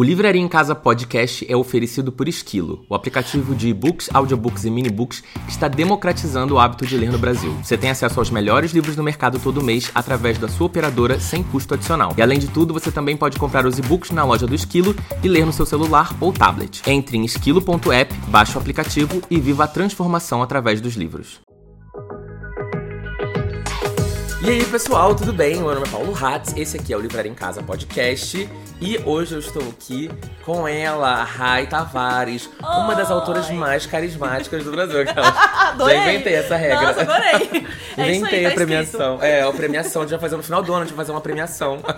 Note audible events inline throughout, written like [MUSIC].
O Livraria em Casa Podcast é oferecido por Esquilo, o aplicativo de e-books, audiobooks e minibooks que está democratizando o hábito de ler no Brasil. Você tem acesso aos melhores livros do mercado todo mês através da sua operadora sem custo adicional. E além de tudo, você também pode comprar os e-books na loja do Esquilo e ler no seu celular ou tablet. Entre em esquilo.app, baixe o aplicativo e viva a transformação através dos livros. E aí, pessoal, tudo bem? Meu nome é Paulo Hatz, esse aqui é o Livraria em Casa Podcast. E hoje eu estou aqui com ela, Rai Tavares, uma das autoras mais carismáticas do Brasil. [LAUGHS] Adorei. Já inventei essa regra. Nossa, adorei. [LAUGHS] É inventei aí, tá a premiação. É, a premiação, a gente vai fazer no final do ano, a gente vai fazer uma premiação. [LAUGHS]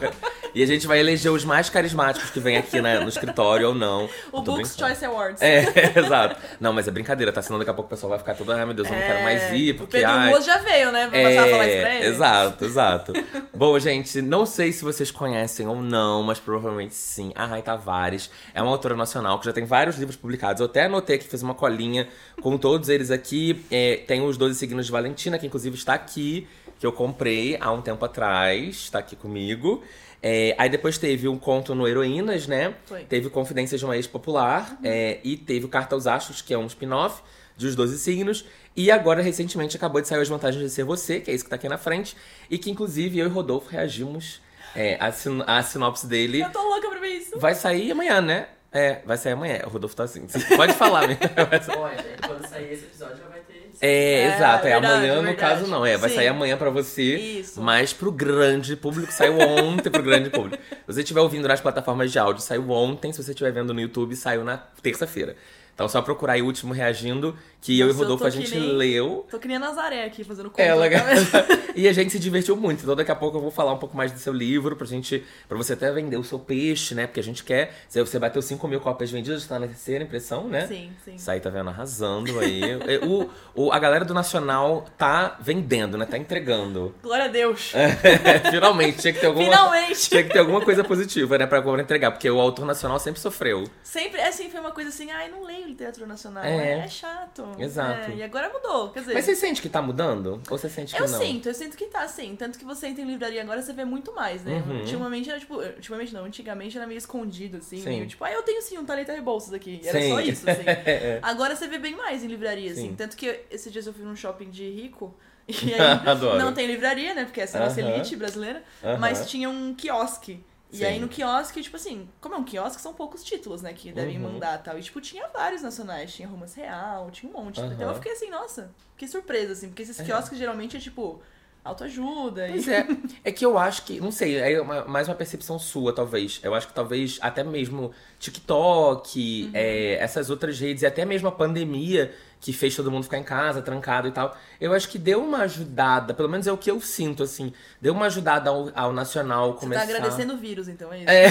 E a gente vai eleger os mais carismáticos que vêm aqui né, no escritório ou não. O tô Books brincando. Choice Awards. É, exato. Não, mas é brincadeira, tá? Senão daqui a pouco o pessoal vai ficar todo, ai meu Deus, eu não quero mais ir, É, O porque. Pedro ai, já veio, né? Pra passar a falar isso pra ele. é, exato, exato. Bom, gente, não sei se vocês conhecem ou não, mas provavelmente sim. A Rai Tavares é uma autora nacional que já tem vários livros publicados. Eu até anotei que fiz uma colinha com todos eles aqui. É, tem os 12 Signos de Valentina, que inclusive está aqui, que eu comprei há um tempo atrás, está aqui comigo. É, aí depois teve um conto no Heroínas, né? Foi. Teve Confidências de uma Ex-Popular. é, e teve o Carta aos Astros, que é um spin-off de Os 12 Signos. E agora, recentemente, acabou de sair As Vantagens de Ser Você, que é isso que tá aqui na frente. E que, inclusive, eu e Rodolfo reagimos é, à, sin à sinopse dele. Eu tô louca pra ver isso. Vai sair amanhã, né? É, vai sair amanhã. O Rodolfo tá assim. Você pode falar, né? [LAUGHS] Olha, quando sair esse episódio já vai ter. É, É, exato. É verdade, amanhã, no verdade. caso, não. É, vai Sim. sair amanhã pra você. Isso. Mas pro grande público, saiu ontem pro grande público. Se você estiver ouvindo nas plataformas de áudio, saiu ontem. Se você estiver vendo no YouTube, saiu na terça-feira. Então, só procurar aí o último reagindo, que eu e o Nossa, eu Rodolfo a gente nem- leu. Tô que nem a Nazaré aqui, fazendo conta. É, legal. cabeça. [LAUGHS] e a gente se divertiu muito. Então daqui a pouco eu vou falar um pouco mais do seu livro pra gente. Pra você até vender o seu peixe, né? Porque a gente quer. Você bateu 5 mil cópias vendidas, tá na terceira impressão, né? Sim, sim. Isso aí tá vendo? Arrasando aí. O, o, a galera do Nacional tá vendendo, né? Tá entregando. Glória a Deus. [LAUGHS] É, finalmente, tinha que ter alguma. Finalmente. Tinha que ter alguma coisa positiva, né? Pra, pra entregar. Porque o autor nacional sempre sofreu. Sempre, é assim, foi uma coisa assim, ai, não leio literatura nacional. É. É, chato. Exato. É, e agora mudou, quer dizer... Mas você sente que tá mudando? Ou você sente que Eu não? sinto, eu sinto que tá assim. Tanto que você entra em livraria agora, você vê muito mais, né? Uhum. Ultimamente era tipo. Ultimamente não, antigamente era meio escondido, assim. Sim. Meio tipo, ah, eu tenho sim um talento Rebouças aqui. Era Sim. só isso, assim. É. [LAUGHS] Agora você vê bem mais em livraria, assim. Sim. Tanto que esses dias eu fui num shopping de rico. [LAUGHS] E aí Adoro. não tem livraria, né? Porque essa é a nossa Aham. elite brasileira. Aham. Mas tinha um quiosque. E Sim. aí no quiosque, tipo assim, como é um quiosque, são poucos títulos, né, que devem Uhum. mandar tal. E, tipo, tinha vários nacionais. Tinha Romance Real, tinha um monte. Então Aham. eu fiquei assim, nossa, que surpresa, assim. Porque esses É. quiosques geralmente é, tipo, autoajuda. Pois e... é. É que eu acho que, não sei, é uma- mais uma percepção sua, talvez. Eu acho que talvez até mesmo TikTok, Uhum. é, essas outras redes, e até mesmo a pandemia que fez todo mundo ficar em casa, trancado e tal. Eu acho que deu uma ajudada, pelo menos é o que eu sinto, assim. Deu uma ajudada ao, ao nacional Você começar. tá agradecendo o vírus, então, é isso? É,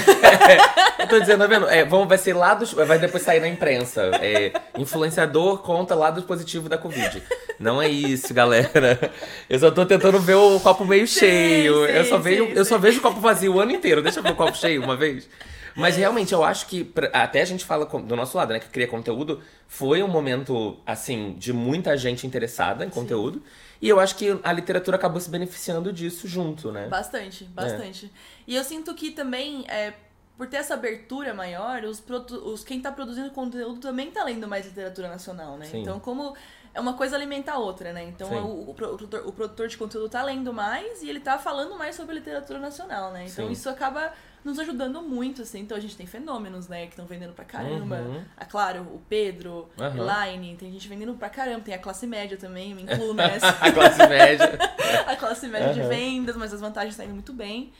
[LAUGHS] eu tô dizendo, tá vendo? É, vamos, vai ser lados. Vai depois sair na imprensa. É, influenciador conta lado positivo da Covid. Não é isso, galera. Eu só tô tentando ver o copo meio Sim, cheio. eu sim, só vejo, sim, eu só vejo o copo vazio o ano inteiro. Deixa eu ver o copo cheio uma vez. Mas realmente, eu acho que, pra- até a gente fala com- do nosso lado, né, que cria conteúdo, foi um momento, assim, de muita gente interessada em conteúdo. E eu acho que a literatura acabou se beneficiando disso junto, né? Bastante, bastante. E eu sinto que também, é, por ter essa abertura maior, os, os quem tá produzindo conteúdo também tá lendo mais literatura nacional, né? Sim. Então, como é uma coisa alimenta a outra, né? Então, o, o produtor, o produtor de conteúdo tá lendo mais e ele tá falando mais sobre literatura nacional, né? Então, Sim. isso acaba nos ajudando muito, assim. Então, a gente tem fenômenos, né? Que estão vendendo pra caramba. Uhum. A Claro, o Pedro, Aham. Elaine, tem gente vendendo pra caramba. Tem a classe média também, me incluo [LAUGHS] nessa. a classe média. [LAUGHS] a classe média de Aham. vendas, mas as vantagens estão indo muito bem.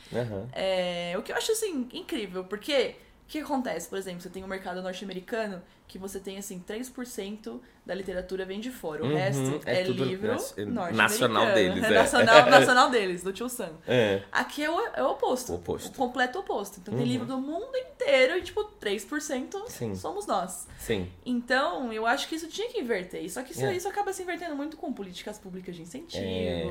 É, o que eu acho, assim, incrível, porque o que acontece? Por exemplo, você tem o mercado norte-americano, que você tem, assim, 3% da literatura vem de fora. O Uhum, resto é é, livro norte-americano. nacional deles, É, é. nacional, [LAUGHS] nacional deles, do Tio Sam. É. Aqui é o, é o oposto. O oposto. O completo oposto. Então Uhum. tem livro do mundo inteiro e, tipo, 3% Sim. somos nós. Sim. Então, eu acho que isso tinha que inverter. Só que isso, É. isso acaba se invertendo muito com políticas públicas de incentivo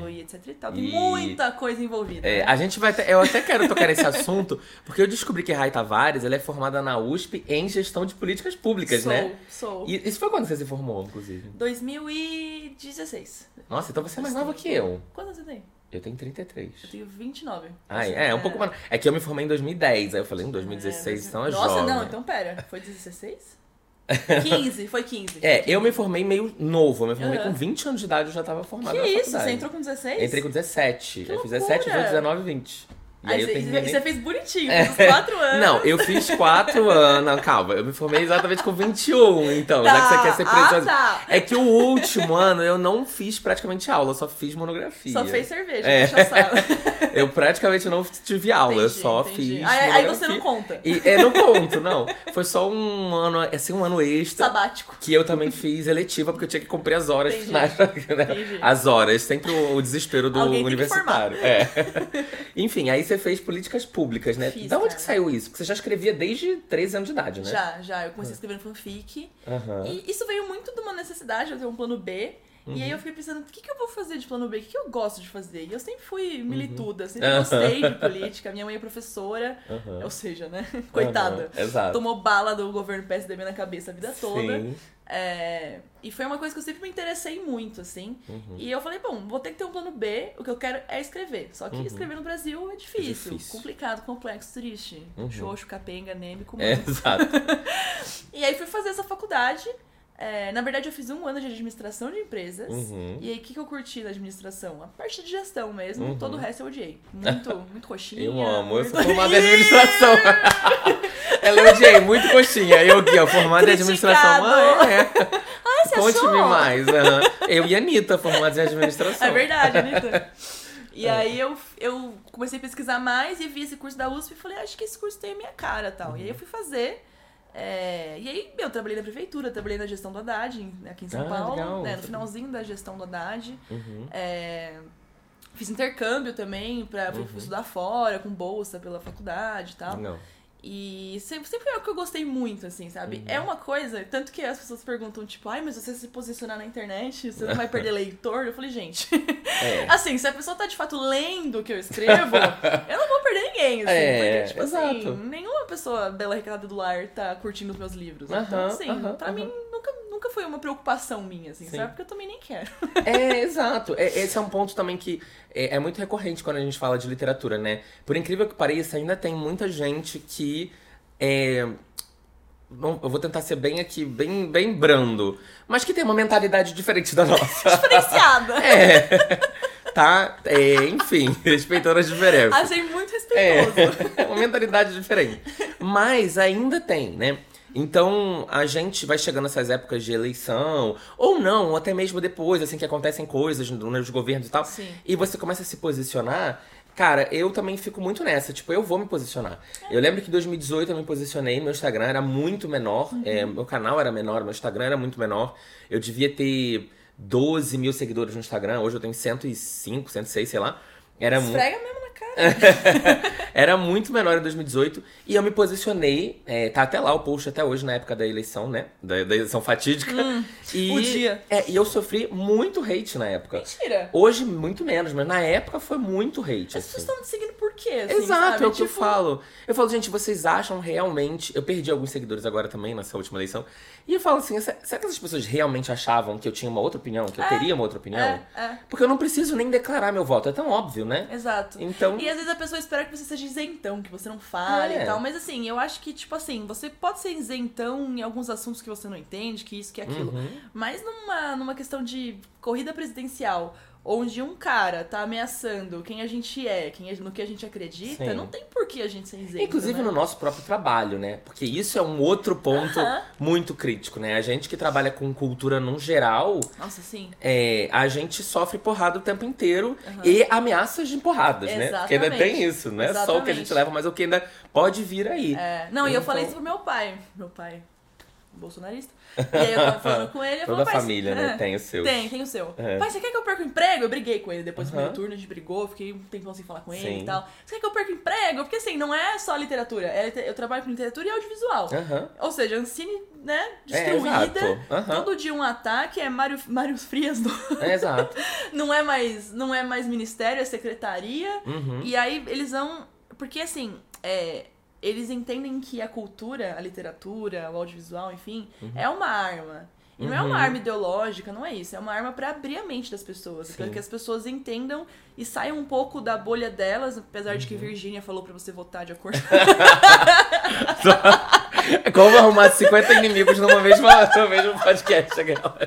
É. e etc e tal. Tem E- muita coisa envolvida. É, né? a gente vai. ter- eu até quero tocar nesse [LAUGHS] assunto, porque eu descobri que Rai Tavares ela é formada na USP em gestão de políticas públicas, sou, né? Sou. E isso foi quando você se formou, inclusive? 2000 e... 16. Nossa, então você é mais nova que eu. Quantos você tem? Eu tenho 33. Eu tenho 29. Ah, é, é um pouco mais. É que eu me formei em 2010, aí eu falei, em 2016 então é Nossa, jovem. não, então pera. Foi 16? 15, [LAUGHS] foi 15. É, eu me formei meio novo, eu me formei Aham. com 20 anos de idade, eu já tava formado Que isso? faculdade. Você entrou com 16? Entrei com 17. Que eu fiz loucura! 17, 18, 19 20. E aí, Aí eu você, terminei. você fez bonitinho, fez uns 4 [LAUGHS] anos. Não, eu fiz 4 anos. Não, calma, eu me formei exatamente com 21, então, já que você quer ser Ah, preso. tá. É que o último ano eu não fiz praticamente aula, eu só fiz monografia. Só fez cerveja, É. [LAUGHS] Eu praticamente não tive aula, eu Entendi, só entendi. fiz. Aí, aí você não conta. E, é, não conto, não. Foi só um ano, assim, um ano extra. Sabático. Que eu também fiz eletiva, porque eu tinha que cumprir as horas Entendi. finais. né? As horas, sempre o, desespero do Alguém universitário. É. [LAUGHS] Enfim, aí você fez políticas públicas, né? Fiz, da onde cara. que saiu isso? Porque você já escrevia desde 13 anos de idade, né? Já, já. Eu comecei escrevendo fanfic. Aham. E isso veio muito de uma necessidade, eu ter um plano B. E aí eu fiquei pensando, o que, que eu vou fazer de plano B? O que, que eu gosto de fazer? E eu sempre fui milituda, sempre Aham. gostei de política. Minha mãe é professora, Aham. ou seja, né? [LAUGHS] Coitada. Exato. Tomou bala do governo PSDB na cabeça a vida toda. É, e foi uma coisa que eu sempre me interessei muito, assim. Uhum. E eu falei, bom, vou ter que ter um plano B. O que eu quero é escrever. Só que escrever no Brasil é difícil, Uhum. difícil. complicado, complexo, triste. Uhum. Xoxo, capenga, anêmico, É, [LAUGHS] exato. [LAUGHS] E aí fui fazer essa faculdade. É, na verdade, eu fiz um ano de administração de empresas. Uhum. E aí, o que, que eu curti da administração? A parte de gestão mesmo. Uhum. Todo o resto eu odiei. Muito, [LAUGHS] muito coxinha. Eu amo, eu sou formada em administração. [LAUGHS] Ela odiei, muito coxinha. Eu ó, formada em administração. Ah, é. Ah, você [LAUGHS] Conte-me mais. aham. Eu e a Anitta, formados em administração. É verdade, Anitta. E aí eu, eu comecei a pesquisar mais e vi esse curso da USP e falei, acho que esse curso tem a minha cara e tal. E aí eu fui fazer. É, e aí, eu trabalhei na prefeitura, trabalhei na gestão do Haddad, em- aqui em São Ah, Paulo, né, no finalzinho da gestão do Haddad. Uhum. É, fiz intercâmbio também, pra, fui Uhum. estudar fora, com bolsa pela faculdade e tal. Não. E sempre, sempre é o que eu gostei muito, assim, sabe? Uhum. É uma coisa, tanto que as pessoas perguntam, tipo, ai, mas você se posicionar na internet, você não vai perder [LAUGHS] leitor? Eu falei, gente, É. [LAUGHS] assim, se a pessoa tá de fato lendo o que eu escrevo, [LAUGHS] eu não vou perder ninguém, assim, É, porque, tipo assim, exato. nenhuma pessoa bela recada do lar tá curtindo os meus livros. então, Aham, assim, aham, pra mim nunca, foi uma preocupação minha, assim, Sim. sabe? Porque eu também nem quero. [LAUGHS] É, exato. É, esse é um ponto também que é, é muito recorrente quando a gente fala de literatura, né? Por incrível que pareça, ainda tem muita gente que. É, não, eu vou tentar ser bem aqui, bem, bem brando, mas que tem uma mentalidade diferente da nossa. [LAUGHS] Diferenciada. [LAUGHS] É. Tá? É, enfim, respeitando as diferenças. Achei muito respeitoso. É, uma mentalidade diferente. Mas ainda tem, né? Então, a gente vai chegando nessas épocas de eleição, ou não, ou até mesmo depois, assim, que acontecem coisas nos governos e tal, Sim. e você começa a se posicionar. Cara, eu também fico muito nessa, tipo, eu vou me posicionar. Eu lembro que em 2018 eu me posicionei, meu Instagram era muito menor, é, meu canal era menor, meu Instagram era muito menor. Eu devia ter 12 mil seguidores no Instagram, hoje eu tenho 105, 106, sei lá. Era muito. Esfrega mesmo na cara. [LAUGHS] Era muito menor em 2018 e eu me posicionei, é, tá até lá o post até hoje na época da eleição, né? Da, da eleição fatídica. [LAUGHS] e, o dia. É, e eu sofri muito hate na época. Mentira. Hoje, muito menos, mas na época foi muito hate. As pessoas assim. estão me seguindo por quê? assim, Exato, sabe? é o que eu Tipo, falo. Eu falo, gente, vocês acham realmente. Eu perdi alguns seguidores agora também nessa última eleição. E eu falo assim: será será que essas pessoas realmente achavam que eu tinha uma outra opinião? Que eu É, teria uma outra opinião? É, é, Porque eu não preciso nem declarar meu voto. É tão óbvio, né? exato. Então. E às vezes a pessoa espera que você seja isentão, que você não fale É. e tal. Mas assim, eu acho que, tipo assim, você pode ser isentão em alguns assuntos que você não entende, que isso, que aquilo. Uhum. Mas numa, numa questão de corrida presidencial, onde um cara tá ameaçando quem a gente é, quem a- no que a gente acredita, Sim. não tem por que a gente ser isento. Inclusive né? no nosso próprio trabalho, né? Porque isso é um outro ponto Aham. muito crítico, né? A gente que trabalha com cultura no geral, Nossa, sim. é, a gente sofre porrada o tempo inteiro Aham. e ameaças de porradas, né? Porque ainda Exatamente. tem isso, não é só o que a Exatamente. gente leva, mas o que ainda pode vir aí. É, não, e eu Então- falei isso pro meu pai. Meu pai, bolsonarista. E aí eu tava falando com ele. eu Toda falei, "Pai, família, é, né? Tem o seu. Tem, tem o seu. É. Pai, você quer que eu perca o emprego? Eu briguei com ele depois do primeiro turno, a gente brigou, fiquei um tempão sem falar com ele Sim. e tal. Você quer que eu perca o emprego? Porque assim, não é só literatura. é eu trabalho com literatura e audiovisual. Ou seja, Ancine, né, É, destruída. Aham. todo dia um ataque, é Mário, Mário Frias do... É, exato. [LAUGHS] não é mais não é mais ministério, é secretaria. Uhum. E aí eles vão. Porque assim, é, eles entendem que a cultura, a literatura, o audiovisual, enfim, Uhum. é uma arma. E não é uma arma ideológica, não é isso. É uma arma pra abrir a mente das pessoas. Sim. que as pessoas entendam e saiam um pouco da bolha delas, apesar de que Uhum. Virgínia falou pra você votar de acordo [LAUGHS] [LAUGHS] como arrumar 50 inimigos numa mesma, no mesmo podcast. aquela.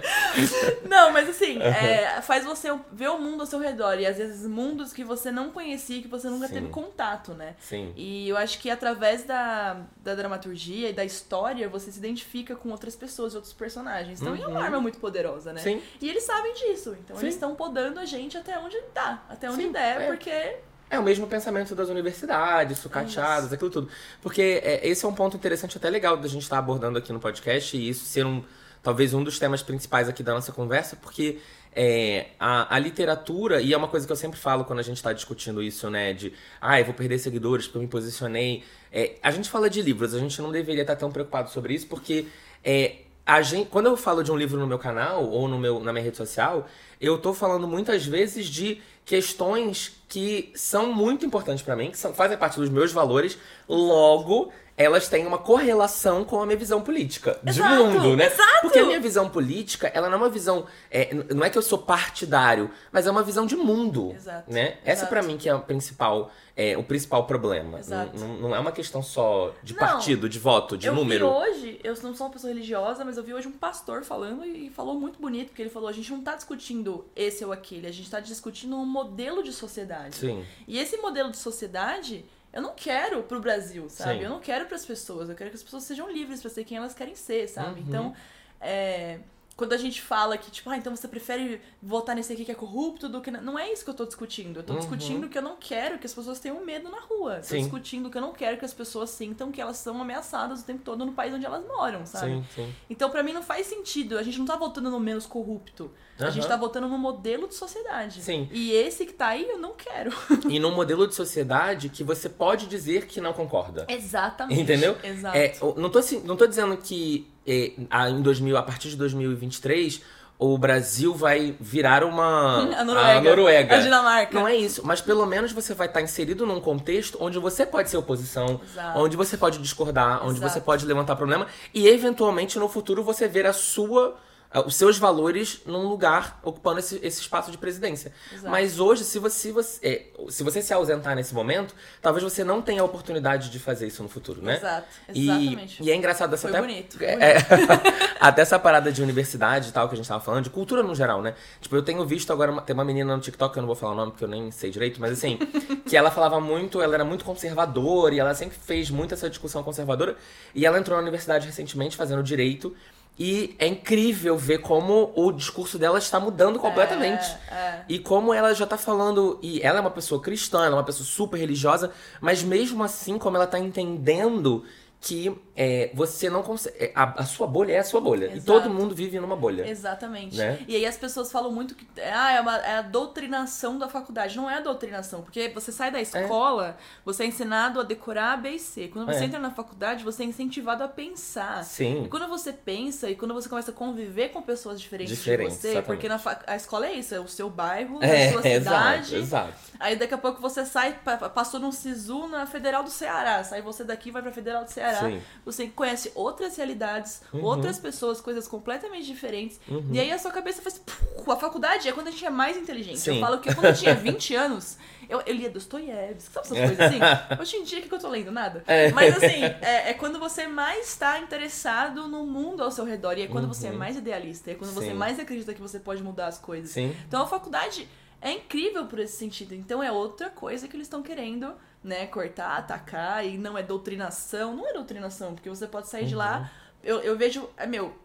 Não, mas assim, é, faz você ver o mundo ao seu redor. E às vezes mundos que você não conhecia, que você nunca Sim. teve contato, né? Sim. E eu acho que através da, da dramaturgia e da história, você se identifica com outras pessoas e outros personagens. Então é uma arma muito poderosa, né? Uhum. Sim. E eles sabem disso. Então Sim. eles estão podando a gente até onde dá. Até onde Sim, der, é. porque. É o mesmo pensamento das universidades, sucateadas, aquilo tudo. Porque é, esse é um ponto interessante, até legal da gente estar abordando aqui no podcast, e isso ser um talvez um dos temas principais aqui da nossa conversa, porque é, a, a literatura, e é uma coisa que eu sempre falo quando a gente está discutindo isso, né? De ah, eu vou perder seguidores porque eu me posicionei. É, a gente fala de livros, a gente não deveria estar tão preocupado sobre isso, porque é, a gente, quando eu falo de um livro no meu canal ou no meu, na minha rede social, eu tô falando muitas vezes de questões que são muito importantes pra mim, que são, fazem parte dos meus valores, logo elas têm uma correlação com a minha visão política de Exato, mundo, né? exato. Porque a minha visão política, ela não é uma visão, é, não é que eu sou partidário, mas é uma visão de mundo, Exato, né? Essa pra mim que é o principal, é, o principal problema. Exato. Não, não- não é uma questão só de Não. partido, de voto, de eu número. vi hoje, eu não sou uma pessoa religiosa, mas eu vi hoje um pastor falando e falou muito bonito, porque ele falou: a gente não tá discutindo esse ou aquele, a gente tá discutindo um modelo de sociedade. Sim. E esse modelo de sociedade, eu não quero pro Brasil, sabe? Sim. Eu não quero pras pessoas. Eu quero que as pessoas sejam livres pra ser quem elas querem ser, sabe? Uhum. Então, é, quando a gente fala que, tipo, ah, então você prefere votar nesse aqui que é corrupto do que. na-" Não é isso que eu tô discutindo. Eu tô Uhum. discutindo que eu não quero que as pessoas tenham medo na rua. Tô Sim. discutindo que eu não quero que as pessoas sintam que elas são ameaçadas o tempo todo no país onde elas moram, sabe? Sim, sim. Então, pra mim, não faz sentido. A gente não tá votando no menos corrupto. A gente tá votando no modelo de sociedade. Sim. E esse que tá aí, eu não quero. [LAUGHS] E num modelo de sociedade que você pode dizer que não concorda. Exatamente. Entendeu? Exato. É, não, tô, não tô dizendo que é, a, em 2000, a partir de 2023 o Brasil vai virar uma. [LAUGHS] A Noruega. A Noruega. A Dinamarca. Não é isso, mas pelo menos você vai estar inserido num contexto onde você pode ser oposição, Exato. onde você pode discordar, onde Exato. você pode levantar problema e eventualmente no futuro você ver a sua os seus valores num lugar ocupando esse, esse espaço de presidência. Exato. Mas hoje, se você, se você, é, se você se ausentar nesse momento, talvez você não tenha a oportunidade de fazer isso no futuro, né? Exato. E, Exatamente. e é engraçado essa até, bonito, foi é, [LAUGHS] até essa parada de universidade e tal que a gente tava falando, de cultura no geral, né? Tipo, eu tenho visto agora, uma- tem uma menina no TikTok, que eu não vou falar o nome porque eu nem sei direito, mas assim, [LAUGHS] que ela falava muito, ela era muito conservadora e ela sempre fez muito essa discussão conservadora. E ela entrou na universidade recentemente fazendo direito. E é incrível ver como o discurso dela está mudando completamente. É, é. E como ela já tá falando. E ela é uma pessoa cristã, ela é uma pessoa super religiosa, mas mesmo assim, como ela tá entendendo que é, você não consegue. é, A, a sua bolha é a sua bolha. E Exato. todo mundo vive numa bolha. Exatamente. Né? E aí as pessoas falam muito que ah, é, uma, é a doutrinação da faculdade. Não é a doutrinação, porque você sai da escola, você é ensinado a decorar A, B e C. Quando você É. entra na faculdade, você é incentivado a pensar. E Sim. quando você pensa e quando você começa a conviver com pessoas diferentes Diferentes, de você, exatamente. porque na a escola é isso, é o seu bairro, É, a sua [LAUGHS] cidade. exato, exato. Aí daqui a pouco você sai, pa- pa- passou num SISU na Federal do Ceará. Sai você daqui, vai pra Federal do Ceará. Sim. Você conhece outras realidades, outras pessoas, coisas completamente diferentes. E aí a sua cabeça faz. "Puf", A faculdade é quando a gente é mais inteligente. Sim. Eu falo que quando eu tinha [LAUGHS] 20 anos, eu, eu lia Dostoiévski, sabe essas coisas assim? [LAUGHS] Hoje em dia, o que, que eu tô lendo? Nada. É. Mas assim, é, é quando você mais está interessado no mundo ao seu redor. E é quando você é mais idealista. É quando você Uhum. Sim. mais acredita que você pode mudar as coisas. Então a faculdade é incrível por esse sentido. Então é outra coisa que eles estão querendo, né, cortar, atacar, e não é doutrinação. Não é doutrinação, porque você pode sair de Uhum. lá. Eu, eu vejo, é meu.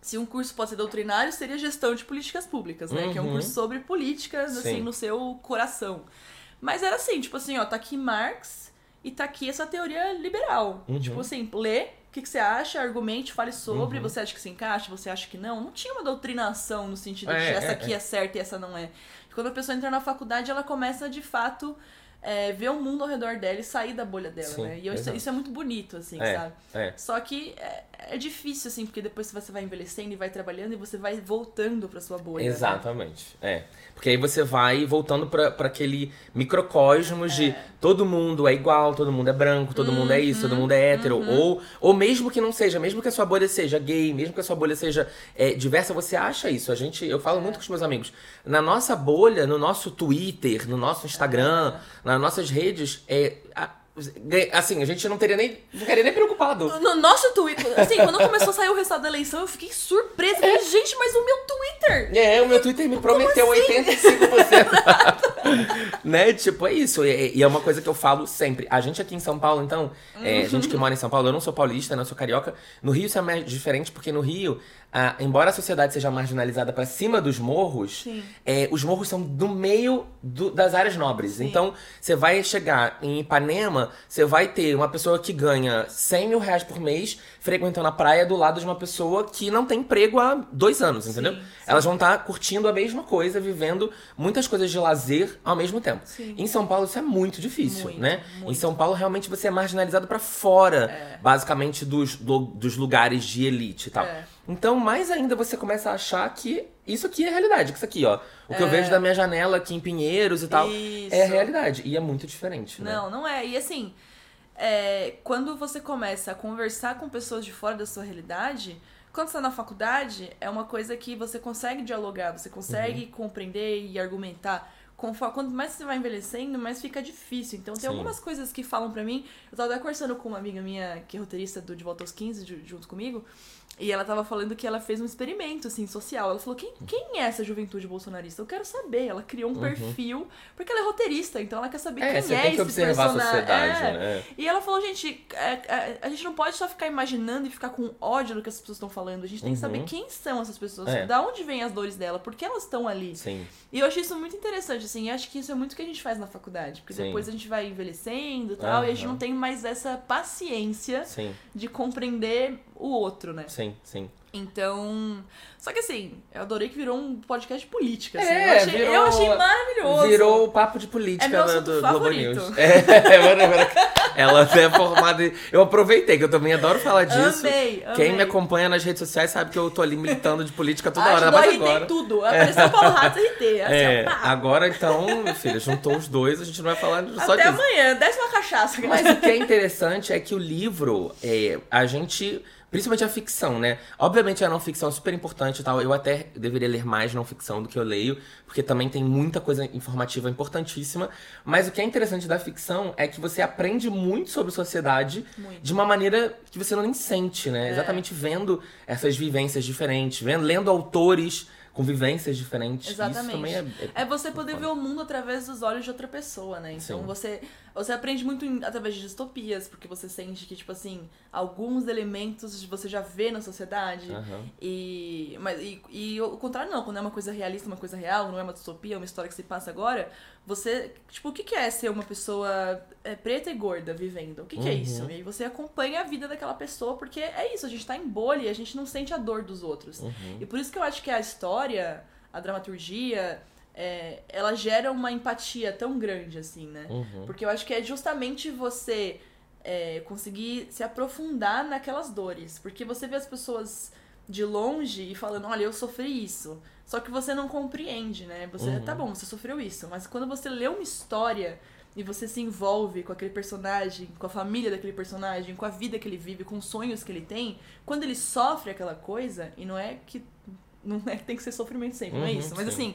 Se um curso pode ser doutrinário, seria gestão de políticas públicas, né? Que é um Uhum. curso sobre políticas, assim, Sim. no seu coração. Mas era assim, tipo assim, ó, tá aqui Marx e tá aqui essa teoria liberal. Uhum. Tipo assim, lê, o que, que você acha, argumente, fale sobre, Uhum. você acha que se encaixa, você acha que não. Não tinha uma doutrinação no sentido de É, essa é, aqui é. certa e essa não é. Quando a pessoa entra na faculdade, ela começa de fato é, ver o mundo ao redor dela e sair da bolha dela, Sim, né? E eu- isso, é muito bonito, assim, É, sabe? é. Só que é, é difícil, assim, porque depois você vai envelhecendo e vai trabalhando e você vai voltando pra sua bolha. né? Exatamente. É. Porque aí você vai voltando pra, pra aquele microcosmos de todo mundo é igual, todo mundo é branco, todo mundo é isso, todo mundo é hétero. Ou, ou mesmo que não seja, mesmo que a sua bolha seja gay, mesmo que a sua bolha seja é, diversa, você acha isso. A gente, eu falo muito com os meus amigos. Na nossa bolha, no nosso Twitter, no nosso Instagram, nas nossas redes, é. a- Assim, a gente não teria nem. Não ficaria nem preocupado. No nosso Twitter, assim, quando começou a sair o resultado da eleição, eu fiquei surpresa. Eu Falei, gente, mas o meu Twitter! É, o meu Twitter me prometeu assim? 85%. [LAUGHS] [LAUGHS] né? Tipo, é isso. E, e é uma coisa que eu falo sempre. A gente aqui em São Paulo, então, é, a gente que mora em São Paulo, eu não sou paulista, não sou carioca. No Rio isso é mais diferente, porque no Rio, ah, embora a sociedade seja marginalizada pra cima dos morros, Sim. é, os morros são no meio do- das áreas nobres. Então, você vai chegar em Ipanema, você vai ter uma pessoa que ganha 100 mil reais por mês frequentando a praia do lado de uma pessoa que não tem emprego há dois anos, entendeu? sim. Elas vão estar curtindo a mesma coisa, vivendo muitas coisas de lazer ao mesmo tempo. Sim. Em São Paulo isso é muito difícil, Muito, né? Em muito. São Paulo realmente você é marginalizado pra fora, É. basicamente dos, lu- dos lugares de elite e tal. É. Então, mais ainda você começa a achar que isso aqui é realidade, que isso aqui, ó, o que eu vejo da minha janela aqui em Pinheiros e tal, Isso. é realidade e é muito diferente, né? Não, não é. E assim, é, quando você começa a conversar com pessoas de fora da sua realidade, quando você tá na faculdade, é uma coisa que você consegue dialogar, você consegue Uhum. compreender e argumentar. Conforme, quanto mais você vai envelhecendo, mais fica difícil. Então, tem Sim. algumas coisas que falam pra mim. Eu tava até conversando com uma amiga minha, que é roteirista do De Volta aos 15, ju- junto comigo. E ela tava falando que ela fez um experimento, assim, social. Ela falou, quem, quem é essa juventude bolsonarista? Eu quero saber. Ela criou um perfil, porque ela é roteirista, então ela quer saber Uhum. É, quem você é tem que esse observar a personagem. sociedade, É. né? E ela falou, gente, é, é, a gente não pode só ficar imaginando e ficar com ódio do que as pessoas estão falando. A gente tem que saber Uhum. quem são essas pessoas, É. da onde vêm as dores dela, por que elas estão ali. Sim. E eu achei isso muito interessante, assim, e acho que isso é muito o que a gente faz na faculdade, porque Sim. depois a gente vai envelhecendo e tal, e a gente não tem mais essa paciência Sim, de compreender o outro, né? sim, sim. Então. Só que assim, eu adorei que virou um podcast de política. Assim. É, eu, achei, virou- eu achei maravilhoso. Virou o papo de política É meu do Globo. News. É, [LAUGHS] mano, mano, ela [LAUGHS] é formada. em- Eu aproveitei, que eu também adoro falar disso. Amei, amei. Quem me acompanha nas redes sociais sabe que eu tô ali militando de política toda Acho hora, que mas agora. tudo. Apareceu o Paulo Rato RT. [LAUGHS] Assim, É, pá. agora então, meu filho, juntou os dois, a gente não vai falar só Até disso. amanhã, desce uma cachaça. Mas o que é interessante é que o livro, é, a gente. Principalmente a ficção, né? Obviamente a não ficção é super importante e tal. Eu até deveria ler mais não ficção do que eu leio, porque também tem muita coisa informativa importantíssima. Mas o que é interessante da ficção é que você aprende muito sobre sociedade Muito. de uma maneira que você não nem sente, né? Exatamente vendo essas vivências diferentes, vendo, lendo autores com vivências diferentes. Exatamente. Isso também é, É você poder ver o mundo através dos olhos de outra pessoa, né? Então Sim. você, você aprende muito em- através de distopias, porque você sente que, tipo assim, alguns elementos você já vê na sociedade. Aham. E, mas, e, e o contrário não, quando é uma coisa realista, uma coisa real, não é uma distopia, é uma história que se passa agora, você, tipo, o que é ser uma pessoa é, preta e gorda vivendo? O que que é Uhum. isso? E aí você acompanha a vida daquela pessoa, porque é isso, a gente tá em bolha e a gente não sente a dor dos outros. Uhum. E por isso que eu acho que a história, a dramaturgia, é, ela gera uma empatia tão grande, assim, né? Uhum. Porque eu acho que é justamente você é, conseguir se aprofundar naquelas dores. Porque você vê as pessoas de longe e falando, olha, eu sofri isso. Só que você não compreende, né? Você, Uhum. tá bom, você sofreu isso. Mas quando você lê uma história e você se envolve com aquele personagem, com a família daquele personagem, com a vida que ele vive, com os sonhos que ele tem, quando ele sofre aquela coisa, e não é que. Não é que tem que ser sofrimento sempre, não é Uhum, isso. Mas sim. assim,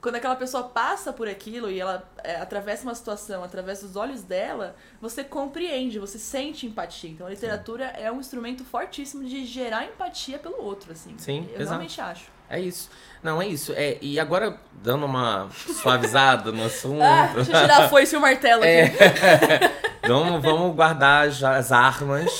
quando aquela pessoa passa por aquilo e ela é, atravessa uma situação através dos olhos dela, você compreende, você sente empatia. Então a literatura é um instrumento fortíssimo de gerar empatia pelo outro, assim. Sim, Eu exato. realmente acho. É isso. Não, é isso. É, e agora, dando uma suavizada no [LAUGHS] assunto. Ah, deixa eu tirar a foice e o martelo aqui. É. [LAUGHS] vamos, vamos guardar as armas.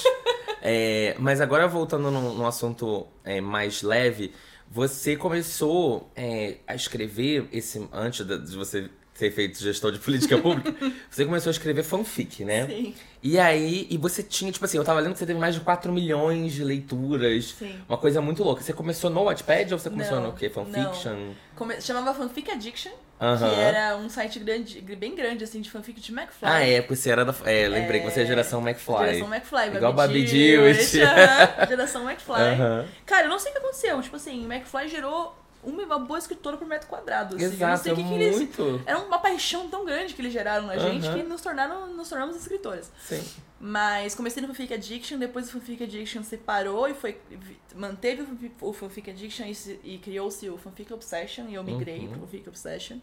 É, mas agora, voltando num, num assunto é, mais leve, você começou é, a escrever esse. Antes de você ter feito gestão de política pública, [LAUGHS] você começou a escrever fanfic, né? Sim. E aí, e você tinha, tipo assim, eu tava lendo que você teve mais de 4 milhões de leituras. Sim. Uma coisa muito louca. Você começou no Wattpad ou você começou Não, no quê? Fanfiction? Come- Chamava Fanfic Addiction, Aham. que era um site grande, bem grande, assim, de fanfic de McFly. Ah, é, porque você era da. É, lembrei que você é É, geração McFly. Geração McFly, Igual Jewish. aham, [LAUGHS] Geração McFly. Cara, eu não sei o que aconteceu. Tipo assim, McFly gerou uma, uma boa escritora por metro quadrado. Assim. eu não Exato, sei é o que, que eles. muito. Era uma paixão tão grande que eles geraram na gente que nos tornaram, nos tornamos escritoras. Sim. Mas comecei no Fanfic Addiction, depois o Fanfic Addiction separou e foi manteve o Fanfic- Addiction e, e criou-se o Fanfic Obsession e eu migrei Uhum. pro Fanfic Obsession.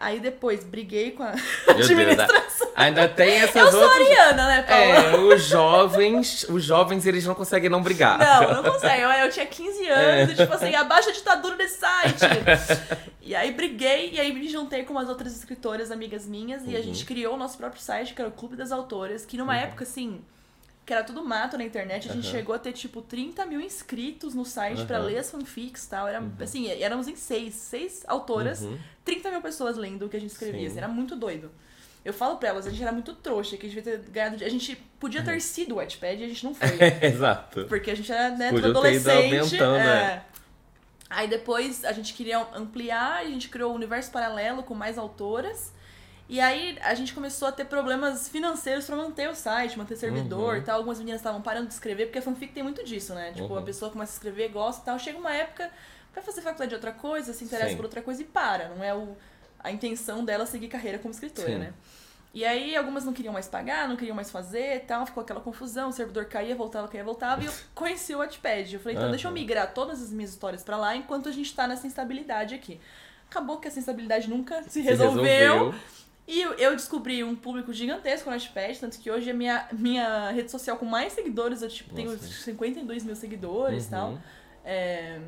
Aí depois briguei com a Meu Deus, administração. ainda tem essas Eu sou outras. ariana, né, Paula? É, os jovens, os jovens eles não conseguem não brigar. Não, não consegue. Eu, eu tinha 15 anos e, tipo assim, abaixa a ditadura desse site. [LAUGHS] e aí briguei e aí me juntei com umas outras escritoras amigas minhas e a gente criou o nosso próprio site, que era o Clube das Autoras, que numa época, assim, que era tudo mato na internet, a gente Uhum. chegou a ter, tipo, 30 mil inscritos no site pra Uhum. ler as fanfics e tal. Era, assim, éramos em seis, seis autoras, Uhum. 30 mil pessoas lendo o que a gente escrevia. Sim. assim, era muito doido. Eu falo pra elas, a gente era muito trouxa, que a gente devia ter ganhado. A gente podia Uhum. ter sido o Wattpad e a gente não foi. [LAUGHS] Exato. Porque a gente era né, Podia ter adolescente. aumentando, é. é. Aí depois a gente queria ampliar, a gente criou o Universo Paralelo com mais autoras. E aí a gente começou a ter problemas financeiros pra manter o site, manter servidor Uhum. e tal. Algumas meninas estavam parando de escrever, porque a fanfic tem muito disso, né? Tipo, Uhum. a pessoa começa a escrever, gosta e tal. Chega uma época pra fazer faculdade de outra coisa, se interessa Sim. por outra coisa e para. Não é o, a intenção dela seguir carreira como escritora, Sim. né? E aí algumas não queriam mais pagar, não queriam mais fazer e tal, ficou aquela confusão, o servidor caía, voltava, caía, voltava, e eu [LAUGHS] conheci o Wattpad. Eu falei, então Aham. deixa eu migrar todas as minhas histórias pra lá enquanto a gente tá nessa instabilidade aqui. Acabou que essa instabilidade nunca se Se resolveu. E eu- descobri um público gigantesco no Wattpad, tanto que hoje é minha, minha rede social com mais seguidores, eu tipo, tenho Nossa. 52 mil seguidores e tal. Uhum. É,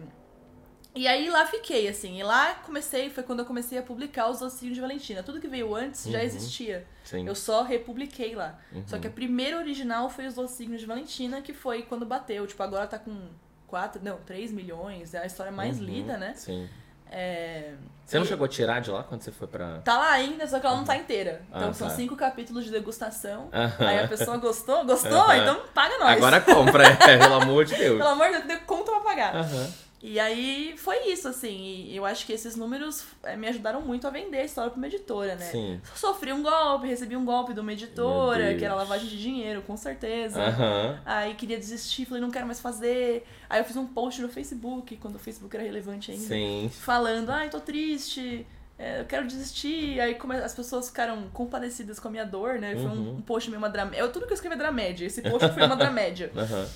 E aí lá fiquei, assim. E lá comecei, foi quando eu comecei a publicar os docinhos de Valentina. Tudo que veio antes já Uhum. existia. Sim. Eu só republiquei lá. Uhum. Só que a primeira original foi os docinhos de Valentina, que foi quando bateu. Tipo, agora tá com 4, não, 3 milhões. É a história mais Uhum. lida, né? Sim. É... Você não E- chegou a tirar de lá quando você foi pra. Tá lá ainda, só que ela não tá inteira. Então Ah, são tá. cinco capítulos de degustação. Aham. Aí a pessoa gostou? Gostou? Aham. Então paga nós. Agora compra, é, pelo amor de Deus. Pelo amor de Deus, conta pra pagar. Aham. E aí foi isso, assim. E eu acho que esses números eh, me ajudaram muito a vender a história pra uma editora, né? Sim. Sofri um golpe, recebi um golpe de uma editora, que era lavagem de dinheiro, com certeza. Aham. Aí queria desistir, falei, não quero mais fazer. Aí eu fiz um post no Facebook, quando o Facebook era relevante ainda, Sim. falando, ai, tô triste, é, eu quero desistir. Aí come- as pessoas ficaram compadecidas com a minha dor, né? Foi um, Uhum. um post meio uma dramédia. Tudo que eu escrevi é dramédia. Esse post foi uma dramédia. [LAUGHS] Aham.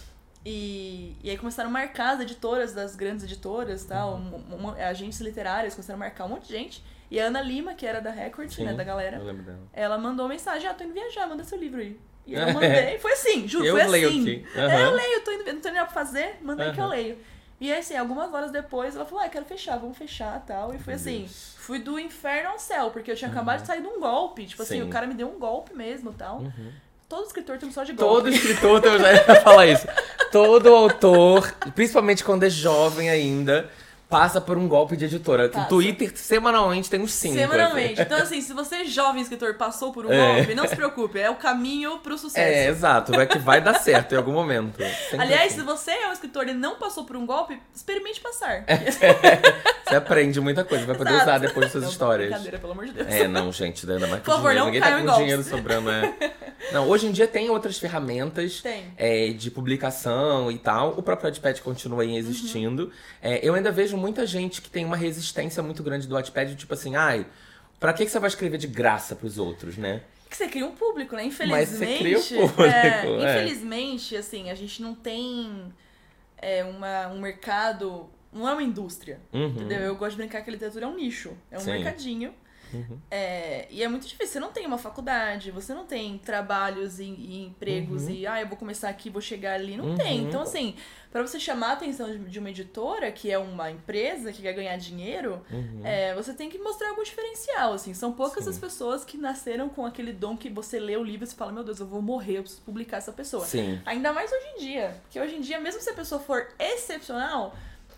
E, e aí começaram a marcar as editoras das grandes editoras tal, Uhum. um- uma- agências literárias, começaram a marcar um monte de gente. E a Ana Lima, que era da Record, Sim, né, da galera, Eu lembro dela. ela mandou mensagem, ah, tô indo viajar, manda seu livro aí. E eu [LAUGHS] mandei, foi assim, juro, Eu foi leio assim. aqui. Aham. eu leio, tô indo, não tenho nada pra fazer, manda aí que eu leio. E aí, assim, algumas horas depois, ela falou, ah, quero fechar, vamos fechar tal. E foi assim, Deus. fui do inferno ao céu, porque eu tinha acabado de sair de um golpe. Tipo assim, Sim. o cara me deu um golpe mesmo tal. Uhum. Todo escritor tem um só de Todo golpe. escritor, eu já ia falar isso. Todo autor, principalmente quando é jovem ainda, passa por um golpe de editora. Passa. Twitter, semanalmente, tem uns cinco. Semanalmente. assim. Então, assim, se você, jovem escritor, passou por um É. golpe, não se preocupe, é o caminho pro sucesso. É, exato. Vai que vai dar certo em algum momento. Sempre Aliás, assim. se você é um escritor e não passou por um golpe, experimente passar. [LAUGHS] Você aprende muita coisa, vai poder Exato. usar depois das suas Não, histórias. Brincadeira, pelo amor de Deus. É, não, gente, ainda mais Por favor, dinheiro. não Ninguém tá com golpes. dinheiro sobrando, é. [LAUGHS] Não, hoje em dia tem outras ferramentas Tem. é, de publicação e tal. O próprio Wattpad continua aí existindo. É, eu ainda vejo muita gente que tem uma resistência muito grande do Wattpad, tipo assim, ai, pra que, que você vai escrever de graça pros outros, né? Que você cria um público, né? Mas você Infelizmente. cria um público, é, é. Infelizmente, assim, a gente não tem é, uma, um mercado. Não é uma indústria. Uhum. Entendeu? Eu gosto de brincar que a literatura é um nicho. É um Sim. mercadinho. Uhum. É, e é muito difícil. Você não tem uma faculdade, você não tem trabalhos e, e empregos e, ah, eu vou começar aqui, vou chegar ali. Não tem. Uhum. Então, assim, pra você chamar a atenção de, de uma editora, que é uma empresa que quer ganhar dinheiro, Uhum. é, você tem que mostrar algum diferencial, assim. São poucas Sim. as pessoas que nasceram com aquele dom que você lê o livro e fala, meu Deus, eu vou morrer, eu preciso publicar essa pessoa. Sim. Ainda mais hoje em dia. Porque hoje em dia, mesmo se a pessoa for excepcional,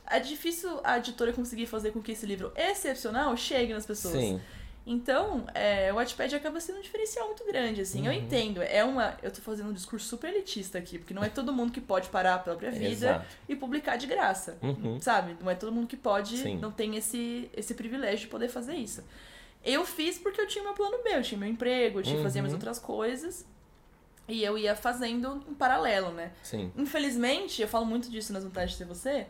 é difícil a editora conseguir fazer com que esse livro excepcional chegue nas pessoas. Sim. Então, é, o Wattpad acaba sendo um diferencial muito grande, assim. Eu Uhum. entendo, é uma... Eu tô fazendo um discurso super elitista aqui, porque não é todo mundo que pode parar a própria vida Exato. e publicar de graça, Uhum. sabe? Não é todo mundo que pode, Sim. não tem esse, esse privilégio de poder fazer isso. Eu fiz porque eu tinha meu plano B, eu tinha meu emprego, eu tinha que fazer minhas Uhum. outras coisas. E eu ia fazendo em paralelo, né? Sim. Infelizmente, eu falo muito disso nas vantagens de ser você.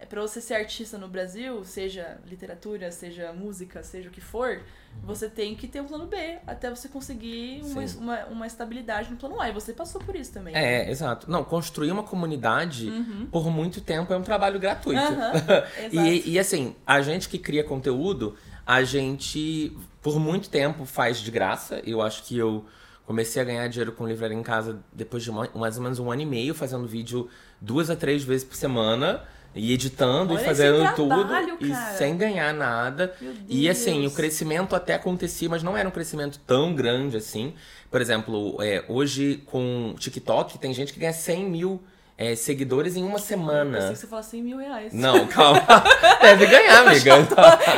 É pra você ser artista no Brasil, seja literatura, seja música, seja o que for, você tem que ter um plano B até você conseguir uma, uma, uma estabilidade no plano A. E você passou por isso também. É, exato. Não, construir uma comunidade por muito tempo é um trabalho gratuito. Uhum. [LAUGHS] E, e assim, a gente que cria conteúdo, a gente por muito tempo faz de graça. Eu acho que eu comecei a ganhar dinheiro com livraria em casa depois de mais ou menos um ano e meio, fazendo vídeo duas a três vezes por semana. E editando Olha e fazendo esse tudo trabalho, e cara. sem ganhar nada. Meu E assim, Deus. o crescimento até acontecia, mas não era um crescimento tão grande assim. Por exemplo, é, hoje com o TikTok tem gente que ganha 100 mil é, seguidores em uma Eu semana. sei que você fala 100 mil reais. Não, calma. [LAUGHS] Deve ganhar, amiga.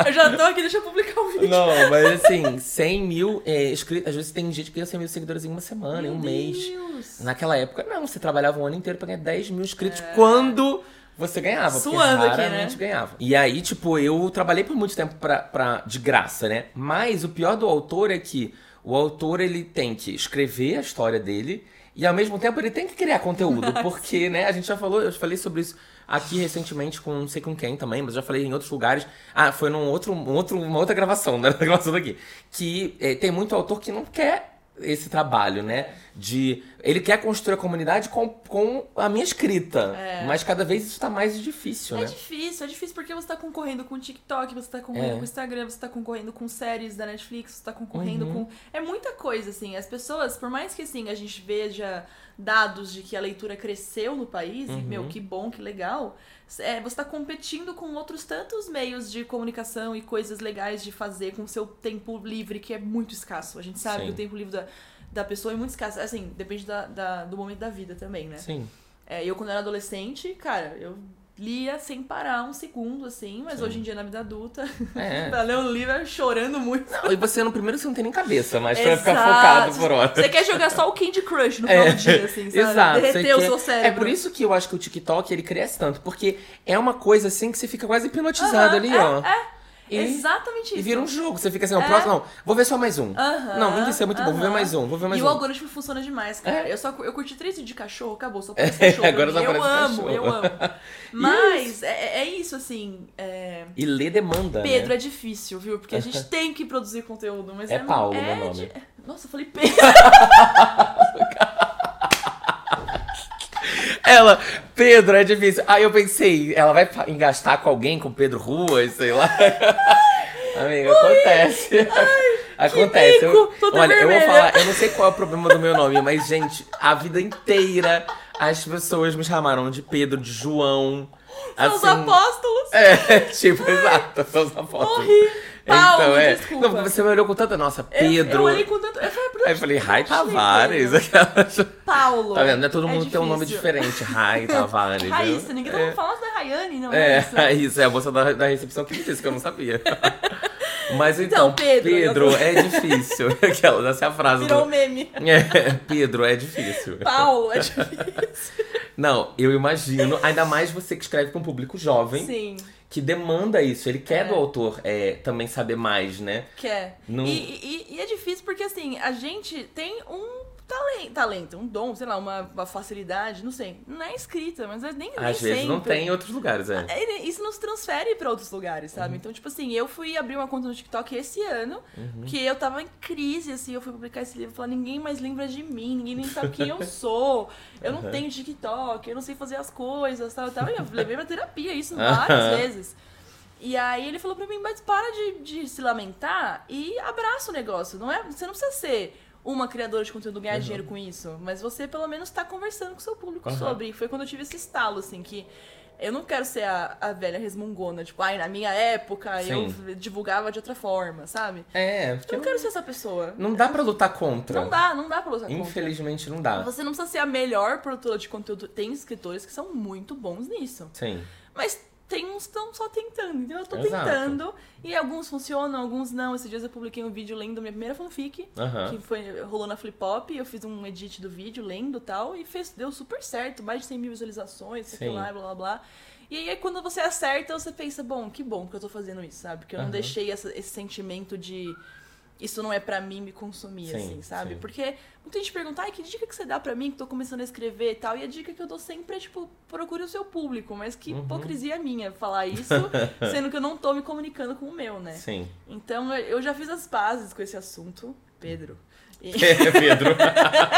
eu já tô aqui, deixa eu publicar o vídeo. Não, mas assim, 100 mil é, inscritos. Às vezes tem gente que ganha 100 mil seguidores em uma semana, em um Meu mês. Deus. Naquela época, não. Você trabalhava um ano inteiro pra ganhar 10 mil inscritos quando você ganhava. porque É. Suando aqui, raramente né? ganhava. E aí, tipo, eu trabalhei por muito tempo pra, pra, de graça, né? Mas o pior do autor é que o autor, ele tem que escrever a história dele e ao mesmo tempo ele tem que criar conteúdo. [LAUGHS] Porque, né, a gente já falou, eu falei sobre isso aqui recentemente com não sei com quem também, mas já falei em outros lugares. Ah, foi num outro, um outro, uma outra gravação, né? [LAUGHS] Gravação daqui. Que eh, tem muito autor que não quer esse trabalho, né? De. Ele quer construir a comunidade com, com a minha escrita. Mas cada vez isso tá mais difícil, É né? difícil, é difícil porque você tá concorrendo com o TikTok, você tá concorrendo É. com o Instagram, você tá concorrendo com séries da Netflix, você tá concorrendo Uhum. com. É muita coisa, assim. As pessoas, por mais que assim, a gente veja dados de que a leitura cresceu no país, Uhum. e, meu, que bom, que legal. É, você tá competindo com outros tantos meios de comunicação e coisas legais de fazer com o seu tempo livre, que é muito escasso. A gente sabe Sim. que o tempo livre da, da pessoa é muito escasso. Assim, depende da, da- do momento da vida também, né? Sim. É, eu, quando era adolescente, cara, eu lia sem parar um segundo, assim, mas Sim. hoje em dia, na vida adulta, É. [LAUGHS] pra ler um livro é chorando muito. Não, e você no primeiro você não tem nem cabeça, mas pra ficar focado por hora. Você quer jogar só o Candy Crush no final do dia, assim, sabe? Exato. Derreter você o quer- seu cérebro. É por isso que eu acho que o TikTok ele cresce tanto, porque é uma coisa assim que você fica quase hipnotizado Aham, ali, é, ó. é. E, Exatamente isso. e vira um jogo. Você fica assim, não, É. próximo, não, vou ver só mais um. Aham, não, isso é muito bom, vou ver mais um, vou ver mais e um. o algoritmo funciona demais, cara. É. Eu só eu curti três vídeos de cachorro, acabou, só [LAUGHS] aparece cachorro. agora só mim. eu aparece amo, cachorro. eu amo. [LAUGHS] Mas é, é isso, assim. é, E ler demanda. Pedro né? é difícil, viu? Porque a gente tem que produzir conteúdo, mas É é. Paulo, é meu de- nome. [LAUGHS] Nossa, eu falei Pedro. Ela, Pedro, é difícil. Aí eu pensei, ela vai engastar com alguém, com Pedro Ruas, sei lá. [LAUGHS] Amiga, acontece. [LAUGHS] acontece. Eu- mico, tô até olha, eu vou vermelha. falar, eu não sei qual é o problema do meu nome, mas, gente, a vida inteira as pessoas me chamaram de Pedro, de João. São os assim, apóstolos. É, [LAUGHS] tipo, exato, são os apóstolos. Morri. Paulo, então, é. desculpa. Não, você me olhou com tanta, nossa, Eu- Pedro. Eu, olhei com tanto. Eu falei, Aí eu falei, Rai onde Tavares. [LAUGHS] Aquelas- Paulo. Tá vendo? Não é todo mundo tem um nome diferente. Rai [LAUGHS] Tavares. Raíssa, ninguém tá é. falando da Rayane, não isso? é [LAUGHS] isso, é a moça da, da recepção que me disse que eu não sabia. Mas então, Então, Pedro, Pedro, eu- é difícil. Aquela, essa é a frase Virou do. meme. É, Pedro, é difícil. Paulo, é difícil. Não, eu imagino, ainda mais você que escreve para um público jovem, Sim, que demanda isso. Ele quer É. do autor é, também saber mais, né? quer. E, e- e é difícil porque, assim, a gente tem um talento, talento um dom, sei lá, uma, uma facilidade, não sei. Não é escrita, mas é nem, nem Às vezes não tem em outros lugares, é. É, Isso nos transfere pra outros lugares, Uhum. sabe? Então, tipo assim, eu fui abrir uma conta no TikTok esse ano, Uhum. que eu tava em crise, assim, eu fui publicar esse livro e falar, ninguém mais lembra de mim, ninguém nem sabe quem eu [LAUGHS] sou, eu não Uhum. tenho TikTok, eu não sei fazer as coisas, tal, tal. E eu levei pra terapia isso várias vezes. E aí ele falou pra mim, mas para de, de se lamentar e abraça o negócio. Não é, você não precisa ser uma criadora de conteúdo ganhar dinheiro com isso, mas você pelo menos tá conversando com o seu público Aham. sobre. E foi quando eu tive esse estalo, assim, que eu não quero ser a, a velha resmungona, tipo, ai, na minha época eu Sim. divulgava de outra forma, sabe? É, porque Eu não quero ser essa pessoa. não dá pra lutar contra. Não dá, não dá pra usar contra. Infelizmente não dá. Você não precisa ser a melhor produtora de conteúdo. Tem escritores que são muito bons nisso. Sim. Mas tem uns que estão só tentando. Então eu tô Exato. tentando. E alguns funcionam, alguns não. Esses dias eu publiquei um vídeo lendo minha primeira fanfic. Aham. Que foi, rolou na Flip Pop. Eu fiz um edit do vídeo lendo e tal. E fez, deu super certo. Mais de 100 mil visualizações, sei lá, blá blá blá. E aí quando você acerta, você pensa, bom, que bom que eu tô fazendo isso, sabe? Que eu não deixei essa- esse sentimento de isso não é pra mim me consumir, Sim, assim, sabe? sim. Porque muita gente pergunta, ai, que dica que você dá pra mim que tô começando a escrever e tal? E a dica que eu dou sempre é, tipo, procure o seu público. Mas que Uhum. hipocrisia minha falar isso, [LAUGHS] sendo que eu não tô me comunicando com o meu, né? Sim. Então eu- eu já fiz as pazes com esse assunto, Pedro. E... [LAUGHS] Pedro.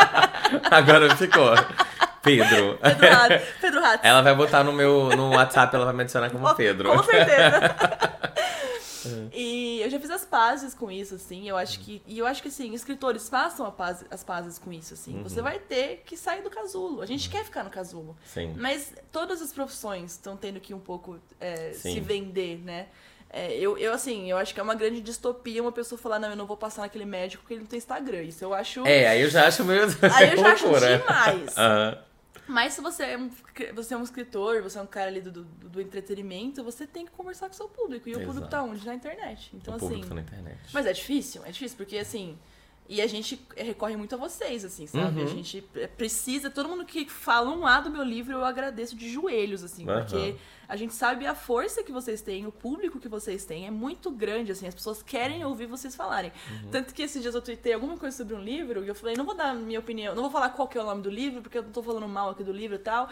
[LAUGHS] Agora ficou. Pedro. Pedro Rato. Pedro Rato. Ela vai botar no meu no WhatsApp, ela vai me adicionar como Pedro. Com certeza. E eu já fiz as pazes com isso, assim. Eu acho que. E eu acho que assim, escritores façam paz- as pazes com isso, assim. Você Uhum. vai ter que sair do casulo. A gente quer ficar no casulo. Sim. Mas todas as profissões estão tendo que um pouco é, se vender, né? É, eu, eu, assim, eu acho que é uma grande distopia uma pessoa falar, não, eu não vou passar naquele médico porque ele não tem Instagram. Isso eu acho. É, aí eu já acho meio. Aí eu já [LAUGHS] acho demais. Aham. Mas se você é, um, você é um escritor, você é um cara ali do, do, do entretenimento, você tem que conversar com o seu público. E o público Exato. tá onde? Na internet. Então, o assim. tá na internet. Mas é difícil, é difícil, porque assim. E a gente recorre muito a vocês, assim, sabe? Uhum. A gente precisa. Todo mundo que fala um A do meu livro, eu agradeço de joelhos, assim, Aham. porque a gente sabe a força que vocês têm, o público que vocês têm é muito grande, assim, as pessoas querem ouvir vocês falarem. Uhum. Tanto que esses dias eu tuitei alguma coisa sobre um livro e eu falei, não vou dar minha opinião, não vou falar qual que é o nome do livro, porque eu não tô falando mal aqui do livro e tal,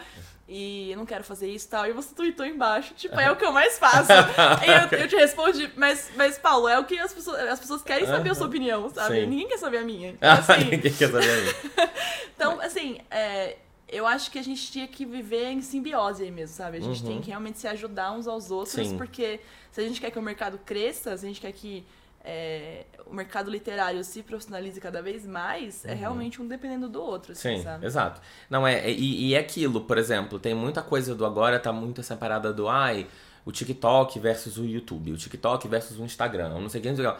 e eu não quero fazer isso e tal. E você tweetou embaixo, tipo, é [LAUGHS] o que eu mais faço. e eu, eu te respondi, mas, mas Paulo, é o que as pessoas, as pessoas querem saber a sua opinião, sabe? Sim. Ninguém quer saber a minha. [LAUGHS] Então, Ah, assim, ninguém quer saber aí. [LAUGHS] então, assim, é, eu acho que a gente tinha que viver em simbiose aí mesmo, sabe? A gente Uhum. tem que realmente se ajudar uns aos outros, Sim. porque se a gente quer que o mercado cresça, se a gente quer que é, o mercado literário se profissionalize cada vez mais, é realmente um dependendo do outro, assim, Uhum. Sim, sabe? exato. Não, é, e, e é aquilo, por exemplo, tem muita coisa do agora, tá muito essa parada do ai, o TikTok versus o YouTube, o TikTok versus o Instagram, não sei o que, não sei o que.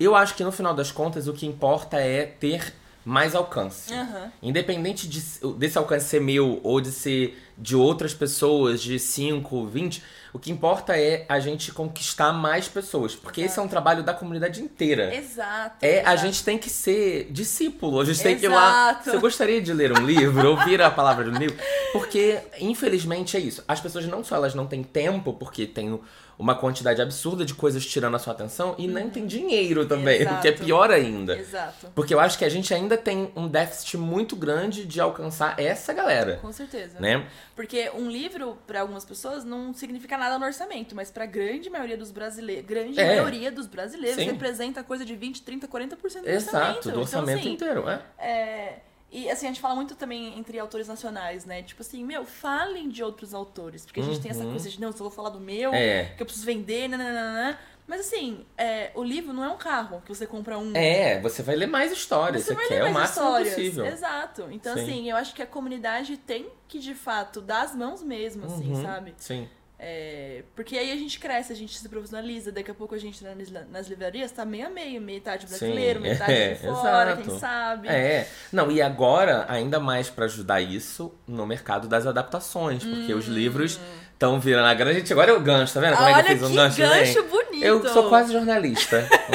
Eu acho que no final das contas o que importa é ter mais alcance. Aham. Independente de, desse alcance ser meu ou de ser de outras pessoas, de 5, 20, o que importa é a gente conquistar mais pessoas. Porque esse é um trabalho da comunidade inteira. Exato. É, a exato. gente tem que ser discípulo, a gente tem que ir lá. Exato. Você gostaria de ler um livro, ouvir a palavra do livro? Porque, infelizmente, é isso. As pessoas não só elas não têm tempo, porque tem uma quantidade absurda de coisas tirando a sua atenção, e nem tem dinheiro também, o que é Exato. pior ainda. Exato. Porque eu acho que a gente ainda tem um déficit muito grande de alcançar essa galera, Com certeza. né? Porque um livro, pra algumas pessoas, não significa nada no orçamento, mas pra grande maioria dos brasileiros, grande É. maioria dos brasileiros, Sim. representa coisa de 20, 30, 40% do orçamento. Exato, do orçamento então, assim, inteiro, é. É, e assim, a gente fala muito também entre autores nacionais, né? Tipo assim, meu, falem de outros autores. Porque a gente tem essa Uhum. coisa de, não, só vou falar do meu, É. que eu preciso vender, nananana. Mas assim, é, o livro não é um carro que você compra um. É, você vai ler mais histórias, você, Você vai quer ler o mais máximo histórias. possível. Exato. Então, Sim. assim, eu acho que a comunidade tem que, de fato, dar as mãos mesmo, assim, Uhum, sabe? Sim. É, porque aí a gente cresce, a gente se profissionaliza, daqui a pouco a gente nas, nas livrarias tá meio a meio, metade brasileiro, Sim, [LAUGHS] metade é, de fora, exato. quem sabe. É, não, e agora, ainda mais pra ajudar isso, no mercado das adaptações, porque os livros estão virando a grande. Gente, agora eu gancho, tá vendo? Como é que. Olha eu fiz um gancho, gancho bonito! Eu sou quase jornalista, [LAUGHS]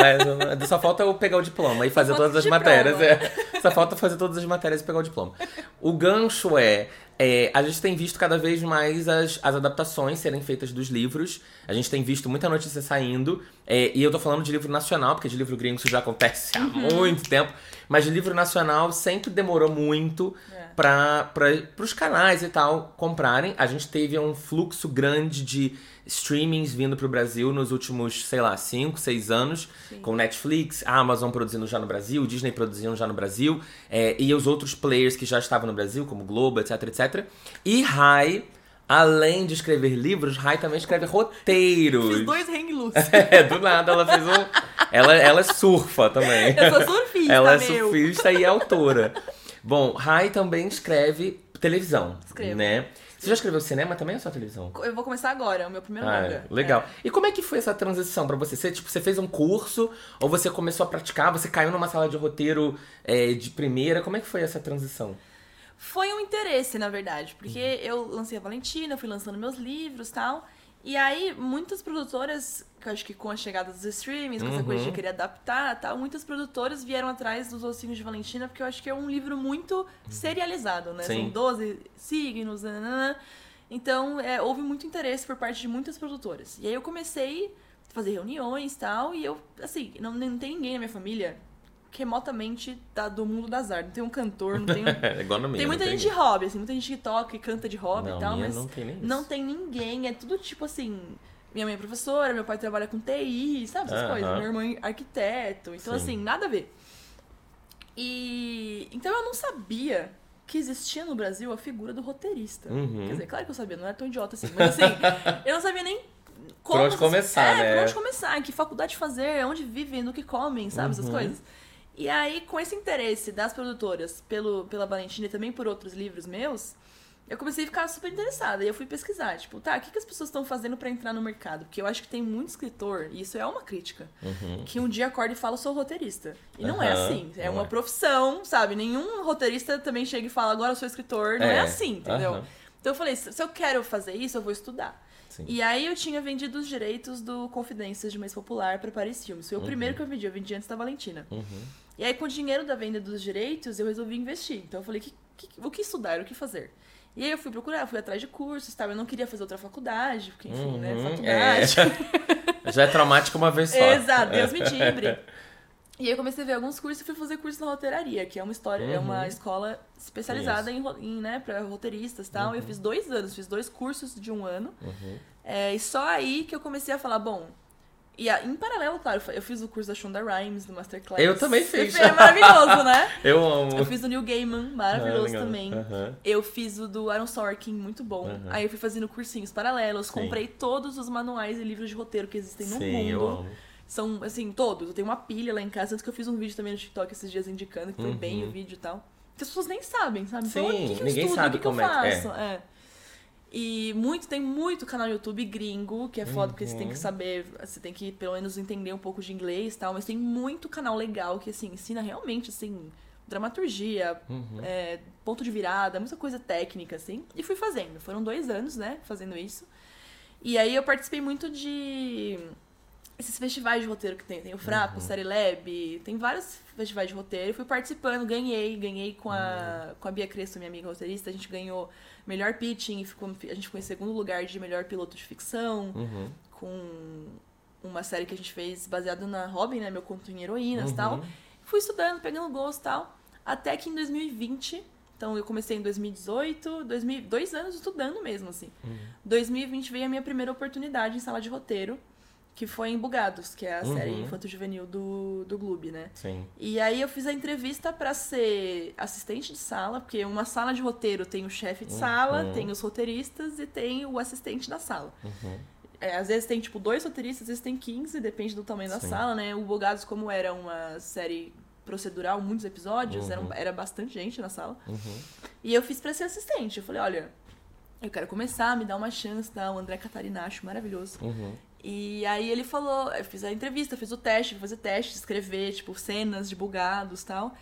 mas só falta eu pegar o diploma e fazer todas as diploma. matérias. é. Só falta fazer todas as matérias e pegar o diploma. O gancho é, é, a gente tem visto cada vez mais as, as adaptações serem feitas dos livros. A gente tem visto muita notícia saindo. é, e eu tô falando de livro nacional, porque de livro gringo isso já acontece há Uhum. muito tempo. Mas livro nacional sempre demorou muito É. para os canais e tal comprarem. A gente teve um fluxo grande de streamings vindo pro Brasil nos últimos, sei lá, 5, 6 anos, com Netflix, a Amazon produzindo já no Brasil, Disney produzindo já no Brasil, é, e os outros players que já estavam no Brasil, como Globo, etc, etc. E Rai, além de escrever livros, Rai também escreve roteiros. Fiz dois hang loose. [LAUGHS] É, do nada ela fez um. Ela, ela surfa também. Eu sou surfista, Ela é meu. surfista e autora. [LAUGHS] Bom, Rai também escreve televisão, Escrevo. né? Você já escreveu cinema também ou só televisão? Eu vou começar agora, é o meu primeiro Ah, longa. legal. É. E como é que foi essa transição pra você? Você, tipo, você fez um curso ou você começou a praticar? Você caiu numa sala de roteiro é, de primeira? Como é que foi essa transição? Foi um interesse, na verdade, porque Uhum. eu lancei a Valentina, fui lançando meus livros e tal. E aí, muitas produtoras, que eu acho que com a chegada dos streamings, com essa coisa de Uhum. querer adaptar tal, muitas produtoras vieram atrás dos Ossinhos de Valentina, porque eu acho que é um livro muito serializado, né? Sim. São 12 signos, nananã. Então, é, houve muito interesse por parte de muitas produtoras. E aí eu comecei a fazer reuniões e tal, e eu, assim, não, não tem ninguém na minha família remotamente tá do mundo das artes. Não tem um cantor, não tem [LAUGHS] um É igual na minha. tem muita gente de hobby, assim, muita gente que toca e canta de hobby Não, e tal, minha mas não tem nem isso. não tem ninguém. É tudo tipo assim. Minha mãe é professora, meu pai trabalha com TI, sabe essas Aham. coisas? Meu irmão é arquiteto. Então, Sim. assim, nada a ver. E. Então eu não sabia que existia no Brasil a figura do roteirista. Uhum. Quer dizer, claro que eu sabia, não era tão idiota assim, mas assim, [LAUGHS] eu não sabia nem como. onde começar, é, né? Por onde começar, que faculdade fazer, onde vivem, do que comem, sabe? Essas Uhum. coisas. E aí, com esse interesse das produtoras pelo, pela Valentina e também por outros livros meus, eu comecei a ficar super interessada. E eu fui pesquisar, tipo, tá, o que, que as pessoas estão fazendo pra entrar no mercado? Porque eu acho que tem muito escritor, e isso é uma crítica, que um dia acorda e fala, sou roteirista. E não é Uhum. Assim. É não uma é. profissão, sabe? Nenhum roteirista também chega e fala, agora eu sou escritor. Não é, É, assim, entendeu? aham. Então eu falei, se se eu quero fazer isso, eu vou estudar. Sim. E aí eu tinha vendido os direitos do Confidências de Mês Popular para Paris Filmes. Foi o primeiro que eu vendi, eu vendi antes da Valentina. Uhum. E aí com o dinheiro da venda dos direitos, eu resolvi investir. Então eu falei, que, que- o que estudar, o que fazer? E aí eu fui procurar, fui atrás de cursos, tal. Eu não queria fazer outra faculdade, porque enfim, né, Uhum, faculdade. [LAUGHS] Já é traumático uma vez só. Exato, Deus me livre. [LAUGHS] E aí eu comecei a ver alguns cursos e fui fazer curso na roteiraria, que é uma história, é uma escola especializada em, em né, para roteiristas e tal. Eu fiz dois anos, fiz dois cursos de um ano. Uhum. É, e só aí que eu comecei a falar, bom. E a- em paralelo, claro, eu fiz o curso da Shonda Rhimes, do Masterclass. Eu também fiz. É maravilhoso, né? [LAUGHS] Eu amo. Eu fiz do Neil Gaiman, maravilhoso Ah, também. Aham. Eu fiz o do Aaron Sorkin, muito bom. Aham. Aí eu fui fazendo cursinhos paralelos, Sim. comprei todos os manuais e livros de roteiro que existem no Sim, eu mundo. amo. São, assim, todos. Eu tenho uma pilha lá em casa, tanto que eu fiz um vídeo também no TikTok esses dias indicando que foi Uhum. bem o vídeo e tal. Que as pessoas nem sabem, sabe? Então, Sim, o que, que eu ninguém estudo? sabe o que, que eu é que- faço? É. E muito, tem muito canal no YouTube gringo, que é foda, porque você Uhum. tem que saber, você tem que pelo menos entender um pouco de inglês e tal, mas tem muito canal legal que, assim, ensina realmente, assim, dramaturgia, Uhum. é, ponto de virada, muita coisa técnica, assim. E fui fazendo. Foram dois anos, né, fazendo isso. E aí eu participei muito de esses festivais de roteiro que tem. Tem o Frapo, Uhum. Série Lab, tem vários festivais de roteiro. Eu fui participando, ganhei, ganhei com a, Uhum. com a Bia Crespo, minha amiga roteirista. A gente ganhou melhor pitching, e ficou, a gente ficou em segundo lugar de melhor piloto de ficção, Uhum. com uma série que a gente fez baseada na Robin, né, meu conto em heroínas e Uhum. tal. Fui estudando, pegando gosto e tal. Até que em 2020, então eu comecei em 2018, 2000, dois anos estudando mesmo, assim. Uhum. 2020 veio a minha primeira oportunidade em sala de roteiro, que foi em Bugados, que é a Uhum. série infanto-juvenil do, do Gloob, né? Sim. E aí eu fiz a entrevista pra ser assistente de sala, porque uma sala de roteiro tem o chefe de sala, Uhum. tem os roteiristas e tem o assistente da sala. Uhum. É, às vezes tem, tipo, dois roteiristas, às vezes tem 15, depende do tamanho da Sim. sala, né? O Bugados, como era uma série procedural, muitos episódios, Uhum. era, um- era bastante gente na sala. Uhum. E eu fiz pra ser assistente. Eu falei, olha, eu quero começar, me dá uma chance, tá? O André Catarinacho, maravilhoso. Uhum. E aí ele falou, eu fiz a entrevista, fiz o teste, fazer teste, escrever, tipo, cenas de bugados tal.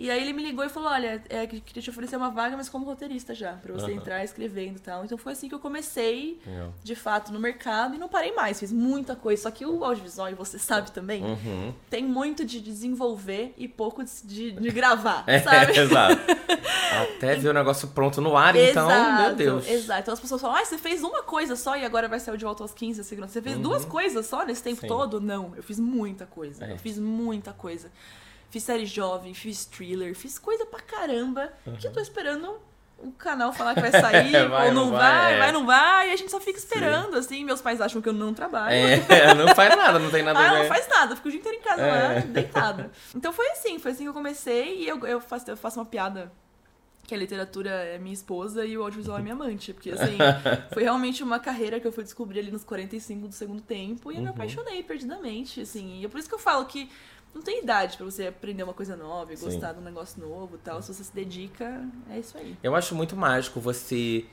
E aí ele me ligou e falou, olha, é, que- queria te oferecer uma vaga, mas como roteirista já, pra você Aham. entrar escrevendo e tal. Então foi assim que eu comecei, Legal. de fato, no mercado e não parei mais. Fiz muita coisa, só que o audiovisual, e você sabe também, Uhum. tem muito de desenvolver e pouco de, de, gravar, [LAUGHS] É, sabe? exato. [LAUGHS] Até ver o negócio pronto no ar, então, meu Deus. Exato. Então as pessoas falam, ah, você fez uma coisa só e agora vai o de volta aos 15 segundos. Você fez duas coisas só nesse tempo Sim. todo? Não, eu fiz muita coisa. É. Eu fiz muita coisa. Fiz série jovem, fiz thriller, fiz coisa pra caramba. Que eu tô esperando o canal falar que vai sair, [LAUGHS] Vai, ou não não vai, vai, vai, é. não vai, e a gente só fica esperando, assim. Meus pais acham que eu não trabalho. É, [LAUGHS] não faz nada, não tem nada Ah, a ver. não faz nada, fico o dia inteiro em casa É. lá, deitada. [LAUGHS] Então foi assim, foi assim que eu comecei e eu, eu, faço, eu faço uma piada que a literatura é minha esposa e o audiovisual é minha amante. Porque, assim, foi realmente uma carreira que eu fui descobrir ali nos 45 do segundo tempo e eu me Uhum. apaixonei perdidamente, assim. E é por isso que eu falo que não tem idade pra você aprender uma coisa nova e Sim. gostar de um negócio novo e tal. Se você se dedica, é isso aí. Eu acho muito mágico você.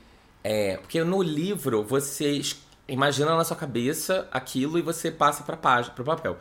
É, porque no livro você imagina na sua cabeça aquilo e você passa pra página, pro papel.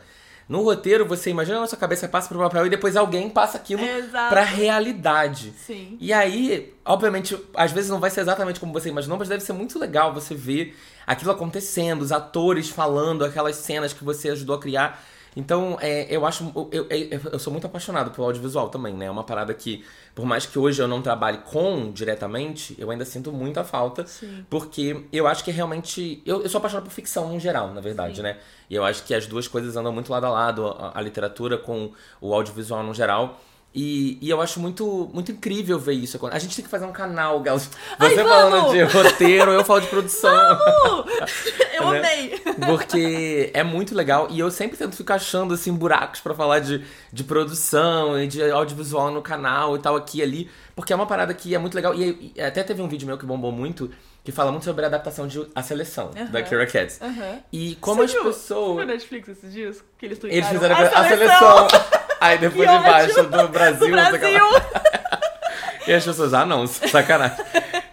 No roteiro, você imagina na sua cabeça, passa pro papel e depois alguém passa aquilo Exato. pra realidade. Sim. E aí, obviamente, às vezes não vai ser exatamente como você imaginou, mas deve ser muito legal você ver aquilo acontecendo, os atores falando, aquelas cenas que você ajudou a criar. Então, é, eu acho. Eu, eu, eu sou muito apaixonado pelo audiovisual também, né? É uma parada que, por mais que hoje eu não trabalhe com diretamente, eu ainda sinto muita falta. Sim. Porque eu acho que realmente. Eu, eu sou apaixonado por ficção no geral, na verdade, Sim. né? E eu acho que as duas coisas andam muito lado a lado, a, a literatura com o audiovisual no geral. E, e eu acho muito, muito incrível ver isso. A gente tem que fazer um canal, Gal. Você Ai, falando vamos! de roteiro, eu falo de produção. Uh, [LAUGHS] eu Né? amei. Porque é muito legal e eu sempre tento ficar achando assim buracos pra falar de, de produção e de audiovisual no canal e tal aqui e ali, porque é uma parada que é muito legal e, e até teve um vídeo meu que bombou muito que fala muito sobre a adaptação de A Seleção Aham. da Kira Katz. Aham. E como Você as viu? Você pessoas viu Netflix esses dias? Que eles eles fizeram a, "A seleção. [LAUGHS] Aí depois embaixo do Brasil, do. Brasil. [LAUGHS] E as pessoas, ah não, sacanagem.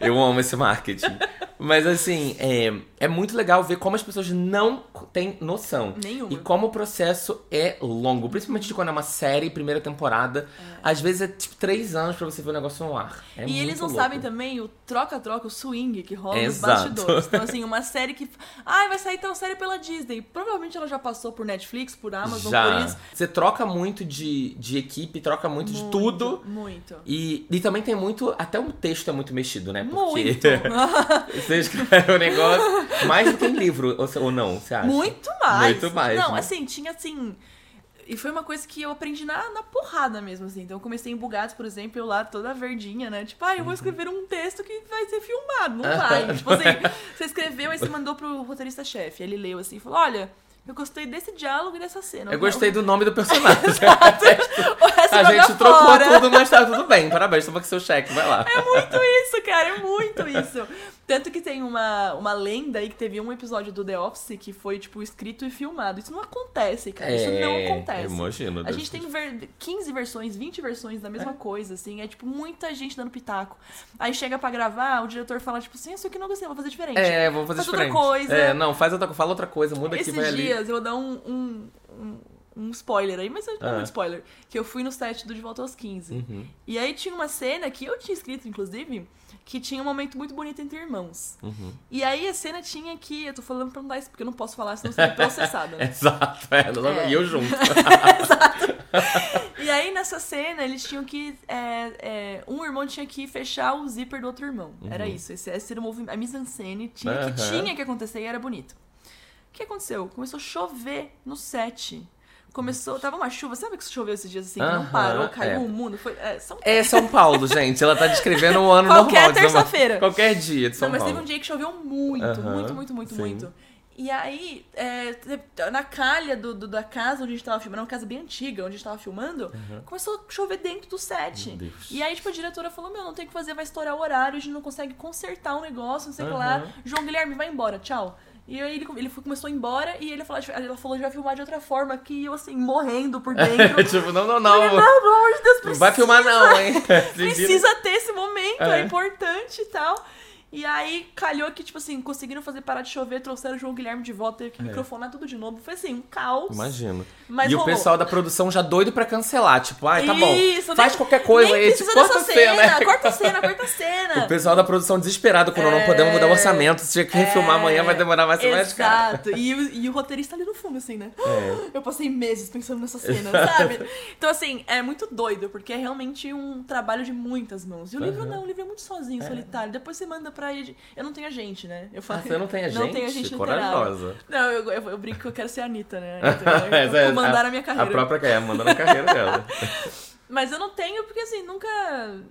Eu amo esse marketing. Mas assim, é, é muito legal ver como as pessoas não têm noção. Nenhuma. E como o processo é longo. Principalmente de quando é uma série, primeira temporada. Às vezes é tipo três anos pra você ver o negócio no ar. É e eles muito não louco. sabem também o troca-troca, o swing que rola nos Exato. bastidores. Então, assim, uma [LAUGHS] série que. Ai, vai sair tal série pela Disney. Provavelmente ela já passou por Netflix, por Amazon, por Já. isso. Você troca muito de, de equipe, troca muito, de tudo. Muito. E, e também tem muito. Até o texto é muito mexido, né? Porque Muito. [LAUGHS] [LAUGHS] você escreve o negócio mais do que em livro, ou, não, você acha? Muito mais. Muito mais, Não, né? assim, tinha assim. E foi uma coisa que eu aprendi na, na porrada mesmo, assim. Então eu comecei em Bugados, por exemplo, eu lá toda verdinha, né? Tipo, ah, eu Uhum. vou escrever um texto que vai ser filmado. Não vai. [LAUGHS] tipo assim, você escreveu, aí você mandou pro roteirista-chefe. Ele leu assim e falou: olha. Eu gostei desse diálogo e dessa cena. Eu gostei do nome do [LAUGHS] personagem. [LAUGHS] O resto A gente trocou fora. tudo, mas tá tudo bem. Parabéns, toma aqui seu cheque, vai lá. É muito isso, cara, é muito isso. Tanto que tem uma, uma lenda aí que teve um episódio do The Office que foi, tipo, escrito e filmado. Isso não acontece, cara. Isso não acontece. Imagino. A gente tem ver 15 versões, 20 versões da mesma coisa, assim. É tipo muita gente dando pitaco. Aí chega pra gravar, o diretor fala, tipo assim, isso aqui não gostei, vou fazer diferente. É, vou fazer Faz outra diferente. coisa. É, não, faz outra coisa, fala outra coisa, muda aqui, Esses vai ali. dias eu vou dar um, um, um, um spoiler aí, mas não é Ah. muito spoiler. Que eu fui no set do De Volta aos 15. Uhum. E aí tinha uma cena que eu tinha escrito, inclusive, que tinha um momento muito bonito entre irmãos. Uhum. E aí a cena tinha que. Eu tô falando pra não dar isso, porque eu não posso falar, senão ser processada, né? [LAUGHS] Exato, é, É. e eu junto. [LAUGHS] E aí nessa cena eles tinham que. é, é, um irmão tinha que fechar o zíper do outro irmão. Era isso. Esse, esse era o movimento. A mise-en-scène tinha, que, Uhum. Aham. tinha que acontecer e era bonito. O que aconteceu? Começou a chover no set. Começou. Tava uma chuva, sabe que choveu esses dias assim? Que não Aham, parou, caiu é. o mundo. Foi, é, São É São Paulo, gente. Ela tá descrevendo o ano Qualquer normal. Paulo. terça-feira. Qualquer dia de São não, mas Paulo. teve um dia que choveu muito, Aham, muito, muito, muito, sim. muito. E aí, é, na calha do, do- da casa onde a gente tava filmando, uma casa bem antiga, onde a gente tava filmando, começou a chover dentro do set. E aí, tipo, a diretora falou: Meu, não tem o que fazer, vai estourar o horário, a gente não consegue consertar o negócio, não sei o que lá. João Guilherme, vai embora, tchau. E aí ele, ele foi- começou a ir embora e ele falou, ela falou que vai filmar de outra forma, que eu assim, morrendo por [LAUGHS] dentro. tipo, não, não, Falei, não. não, pelo amor de Deus, Não vai filmar não, hein? Vira. [LAUGHS] Precisa ter esse momento, é. É. importante e tal. E aí, calhou que, tipo assim, conseguiram fazer parar de chover, trouxeram o João Guilherme de volta, teve que microfonar tudo de novo. Foi assim, um caos. Imagino. Mas e o pessoal da produção já doido pra cancelar. Tipo, ai, tá bom. Isso, Faz nem- qualquer coisa aí. Tipo, corta a cena. cena, [LAUGHS] corta a cena, corta a cena. O pessoal da produção desesperado quando não podemos mudar o orçamento. Se tinha que refilmar amanhã, vai demorar mais mais cara. Exato. E, o- e o roteirista ali no fundo, assim, né? É. [GASPS] Eu passei meses pensando nessa cena, sabe? Então, assim, é muito doido, porque é realmente um trabalho de muitas mãos. E o livro Aham. não, o livro é muito sozinho, solitário. Depois você manda pra ele. Eu não tenho agente, né? Eu Ah, falo, você não tem a [LAUGHS] gente? Não agente literário. Corajosa. Não, eu, eu, eu brinco que eu quero ser a Anitta, né? A Anitta, Essa é eu comandar a, minha carreira. A própria é, mandando a carreira dela. [LAUGHS] Mas eu não tenho, porque assim, nunca.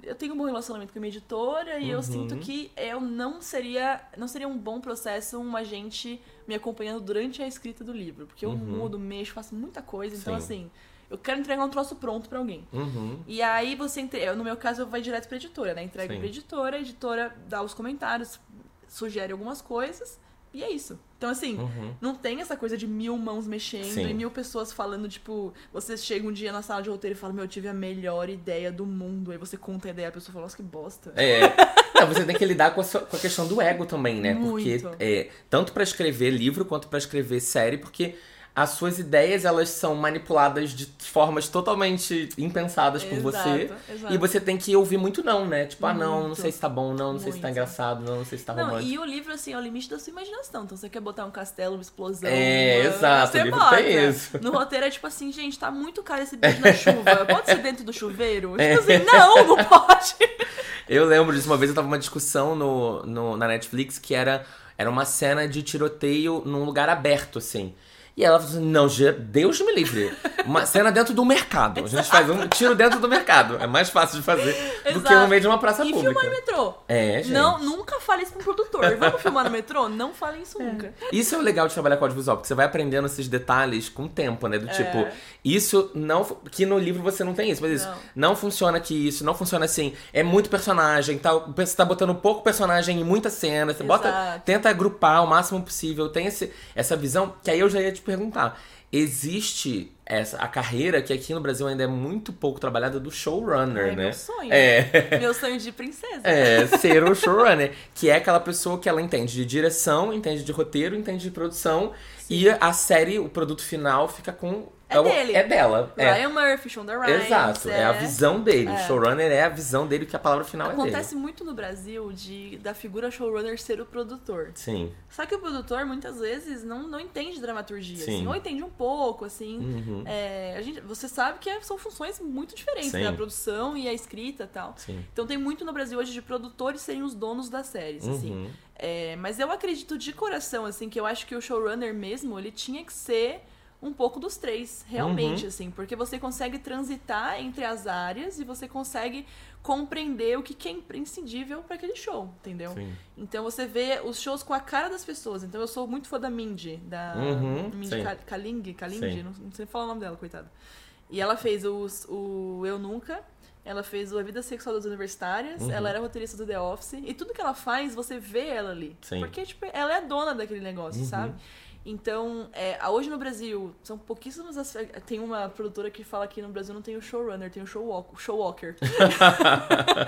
Eu tenho um bom relacionamento com a minha editora e eu Uhum. sinto que eu não seria. Não seria um bom processo um agente me acompanhando durante a escrita do livro. Porque eu mudo, mexo, faço muita coisa. Então, Uhum. Sim. assim, eu quero entregar um troço pronto pra alguém. Uhum. E aí você entre... no meu caso, vai direto pra editora, né? Entrega Sim. pra editora, a editora dá os comentários, sugere algumas coisas, e é isso. Então, assim, Uhum. não tem essa coisa de mil mãos mexendo Sim. e mil pessoas falando, tipo, você chega um dia na sala de roteiro e fala, meu, eu tive a melhor ideia do mundo. Aí você conta a ideia, a pessoa fala, nossa, que bosta. É. [LAUGHS] Não, você tem que lidar com a, sua- com a questão do ego também, né? Muito. Porque é, tanto pra escrever livro quanto pra escrever série, porque as suas ideias elas são manipuladas de formas totalmente impensadas por você. exato. E você tem que ouvir muito não, né? Tipo, ah, não, não Muito. sei se tá bom, não, não sei se tá Muito. engraçado, não, não sei se tá Não, romântico. e o livro, assim, é o limite da sua imaginação. Então, você quer botar um castelo, uma explosão. É, uma- exato, Você o livro bota. tem isso. No roteiro é tipo assim, gente, tá muito caro esse beijo [LAUGHS] na chuva. Pode ser dentro do chuveiro? Tipo assim, não, não [LAUGHS] pode. Eu lembro disso, uma vez eu tava numa discussão no, no- na Netflix que era, era uma cena de tiroteio num lugar aberto, assim. E ela falou assim: não, Deus me livre. Uma [LAUGHS] cena dentro do mercado. A gente faz um tiro dentro do mercado. É mais fácil de fazer do que no Exato. meio de uma praça E pública. filmar em metrô. É, gente. Não, nunca fale isso um produtor. Vamos filmar no metrô? Não falem isso nunca. Isso é o legal de trabalhar com audiovisual, porque você vai aprendendo esses detalhes com o tempo, né? Do tipo, isso não. Que no livro você não tem isso, mas isso. Não. Não, funciona aqui, isso não funciona assim. É muito personagem, tá, você tá botando pouco personagem em muita cena. Você bota. Exato. Tenta agrupar o máximo possível. Tem esse, essa visão, que aí eu já ia te perguntar. Existe essa, a carreira que aqui no Brasil ainda é muito pouco trabalhada do showrunner, É né? meu sonho. É. Meu sonho de princesa. É, ser o showrunner, que é aquela pessoa que ela entende de direção, entende de roteiro, entende de produção, e a série, o produto final, fica com. É o- dele. É dela. É. Ryan Murphy, Shonda Rhimes. Exato, é. a visão dele. É. O showrunner é a visão dele, que a palavra final é Acontece dele. muito no Brasil de da figura showrunner ser o produtor. Sim. Só que o produtor, muitas vezes, não, não entende dramaturgia, Sim. assim. Ou entende um pouco, assim. Uhum. É, a gente, você sabe que é- são funções muito diferentes, Sim. né? A produção e a escrita e tal. Sim. Então tem muito no Brasil hoje de produtores serem os donos das séries, assim. Uhum. É, mas eu acredito de coração, assim, que eu acho que o showrunner mesmo, ele tinha que ser um pouco dos três, realmente, Uhum. assim. Porque você consegue transitar entre as áreas e você consegue compreender o que que é imprescindível para aquele show, entendeu? Sim. Então você vê os shows com a cara das pessoas. Então eu sou muito fã da Mindy, da Uhum, Mindy Kaling, Kaling, não, não sei falar o nome dela, coitada. E ela fez os, o Eu Nunca, ela fez o A Vida Sexual das Universitárias, Uhum. ela era roteirista do The Office, e tudo que ela faz, você vê ela ali. Sim. Uhum. Porque, tipo, ela é dona daquele negócio, sabe? Então, é, hoje no Brasil, são pouquíssimas as. Tem uma produtora que fala que no Brasil não tem o showrunner, tem o showwalk, showwalker. Tá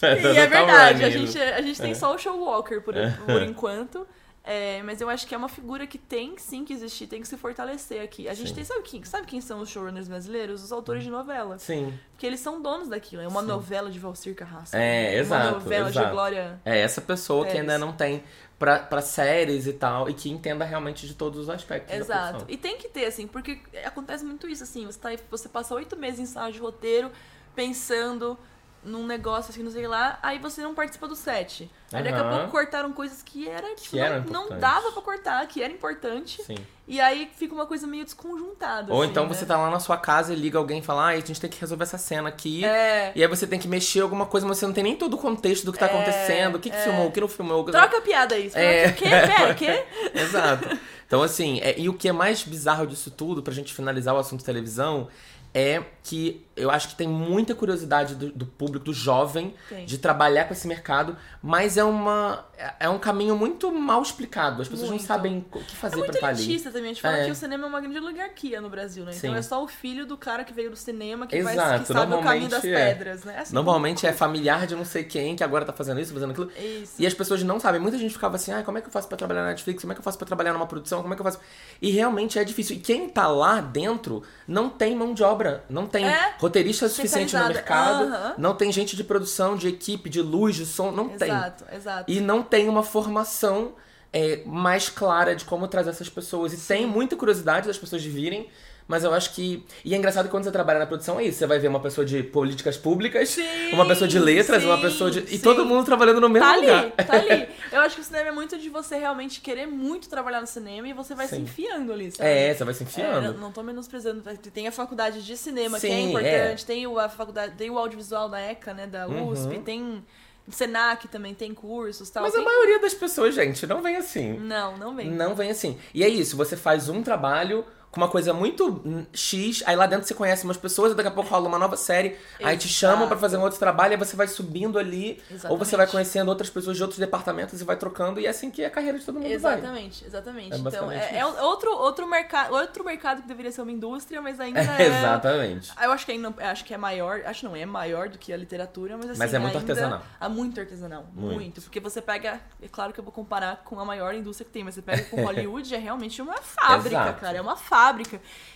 [LAUGHS] E é verdade, a gente, a gente tem só o showwalker por, por enquanto. É, mas eu acho que é uma figura que tem sim que existir, tem que se fortalecer aqui. A gente Sim. tem, sabe quem, sabe quem são os showrunners brasileiros? Os autores de novela. Sim. Porque eles são donos daquilo. É uma novela de Valcir Carrasco. É, Uma exato, novela exato. de Glória. É essa pessoa que É ainda não tem pra, pra séries e tal, e que entenda realmente de todos os aspectos Exato. E tem que ter, assim, porque acontece muito isso, assim. Você, tá, você passa oito meses em sala de roteiro pensando num negócio assim, não sei lá, aí você não participa do set. Aí daqui a pouco cortaram coisas que era, tipo, Que não, não importantes. dava pra cortar, que era importante. Sim. E aí fica uma coisa meio desconjuntada. Ou assim, então né? você tá lá na sua casa e liga alguém e fala, ah, a gente tem que resolver essa cena aqui. É. E aí você tem que mexer alguma coisa, mas você não tem nem todo o contexto do que tá É, acontecendo, o que, que é. filmou, o que não filmou. Troca a piada fala, É. O quê? Pera, o quê? [LAUGHS] Exato. Então, assim, é- e o que é mais bizarro disso tudo, pra gente finalizar o assunto televisão, é que eu acho que tem muita curiosidade do, do público, do jovem, Tem. de trabalhar com esse mercado, mas é uma é- é um caminho muito mal explicado. As pessoas Muito. não sabem o que fazer É pra muito estar ali. elitista também. A gente fala É. que o cinema é uma grande oligarquia no Brasil, né? Então Sim. é só o filho do cara que veio do cinema que, vai, Exato, que sabe o caminho das é. pedras, né? Assim, Normalmente é familiar de não sei quem que agora tá fazendo isso, fazendo aquilo. Isso. E as pessoas não sabem. Muita gente ficava assim, ah, como é que eu faço pra trabalhar na Netflix? Como é que eu faço pra trabalhar numa produção? Como é que eu faço? E realmente é difícil. E quem tá lá dentro não tem mão de obra, não tem É. roteirista suficiente no mercado, não tem gente de produção, de equipe, de luz, de som, não tem. Exato, exato. E não tem uma formação é, mais clara de como trazer essas pessoas. E tem muita curiosidade das pessoas de virem. Mas eu acho que. E é engraçado que quando você trabalha na produção é isso. Você vai ver uma pessoa de políticas públicas, Sim, uma pessoa de letras, uma sim, pessoa de. E sim. todo mundo trabalhando no mesmo Tá lugar. ali, tá ali. [LAUGHS] Eu acho que o cinema é muito de você realmente querer muito trabalhar no cinema e você vai se enfiando ali, sabe? É, você vai se É, enfiando. não- não tô menosprezando. Tem a faculdade de cinema, que é Sim, importante. Tem o, a faculdade, tem o audiovisual da ECA, né? Da Uhum. USP. Tem o Senac também, tem cursos tal. Mas a Tem- maioria das pessoas, gente, não vem assim. Não, não vem. Não vem assim. E é isso, você faz um trabalho com uma coisa muito X, aí lá dentro você conhece umas pessoas, e daqui a pouco rola uma nova série, aí te chamam pra fazer um outro trabalho, aí você vai subindo ali, ou Exatamente. você vai conhecendo outras pessoas de outros departamentos e vai trocando, e é assim que a carreira de todo mundo vai. Exatamente, exatamente. É então, é, é outro, outro, mercado, outro mercado que deveria ser uma indústria, mas ainda é... Exatamente. Eu acho que ainda acho que é maior, acho não, é maior do que a literatura, mas assim, Mas é muito ainda- artesanal. É muito artesanal, Muito. muito. Porque você pega, é claro que eu vou comparar com a maior indústria que tem, mas você pega com [LAUGHS] Hollywood, é realmente uma fábrica, Exato. cara, é uma fábrica.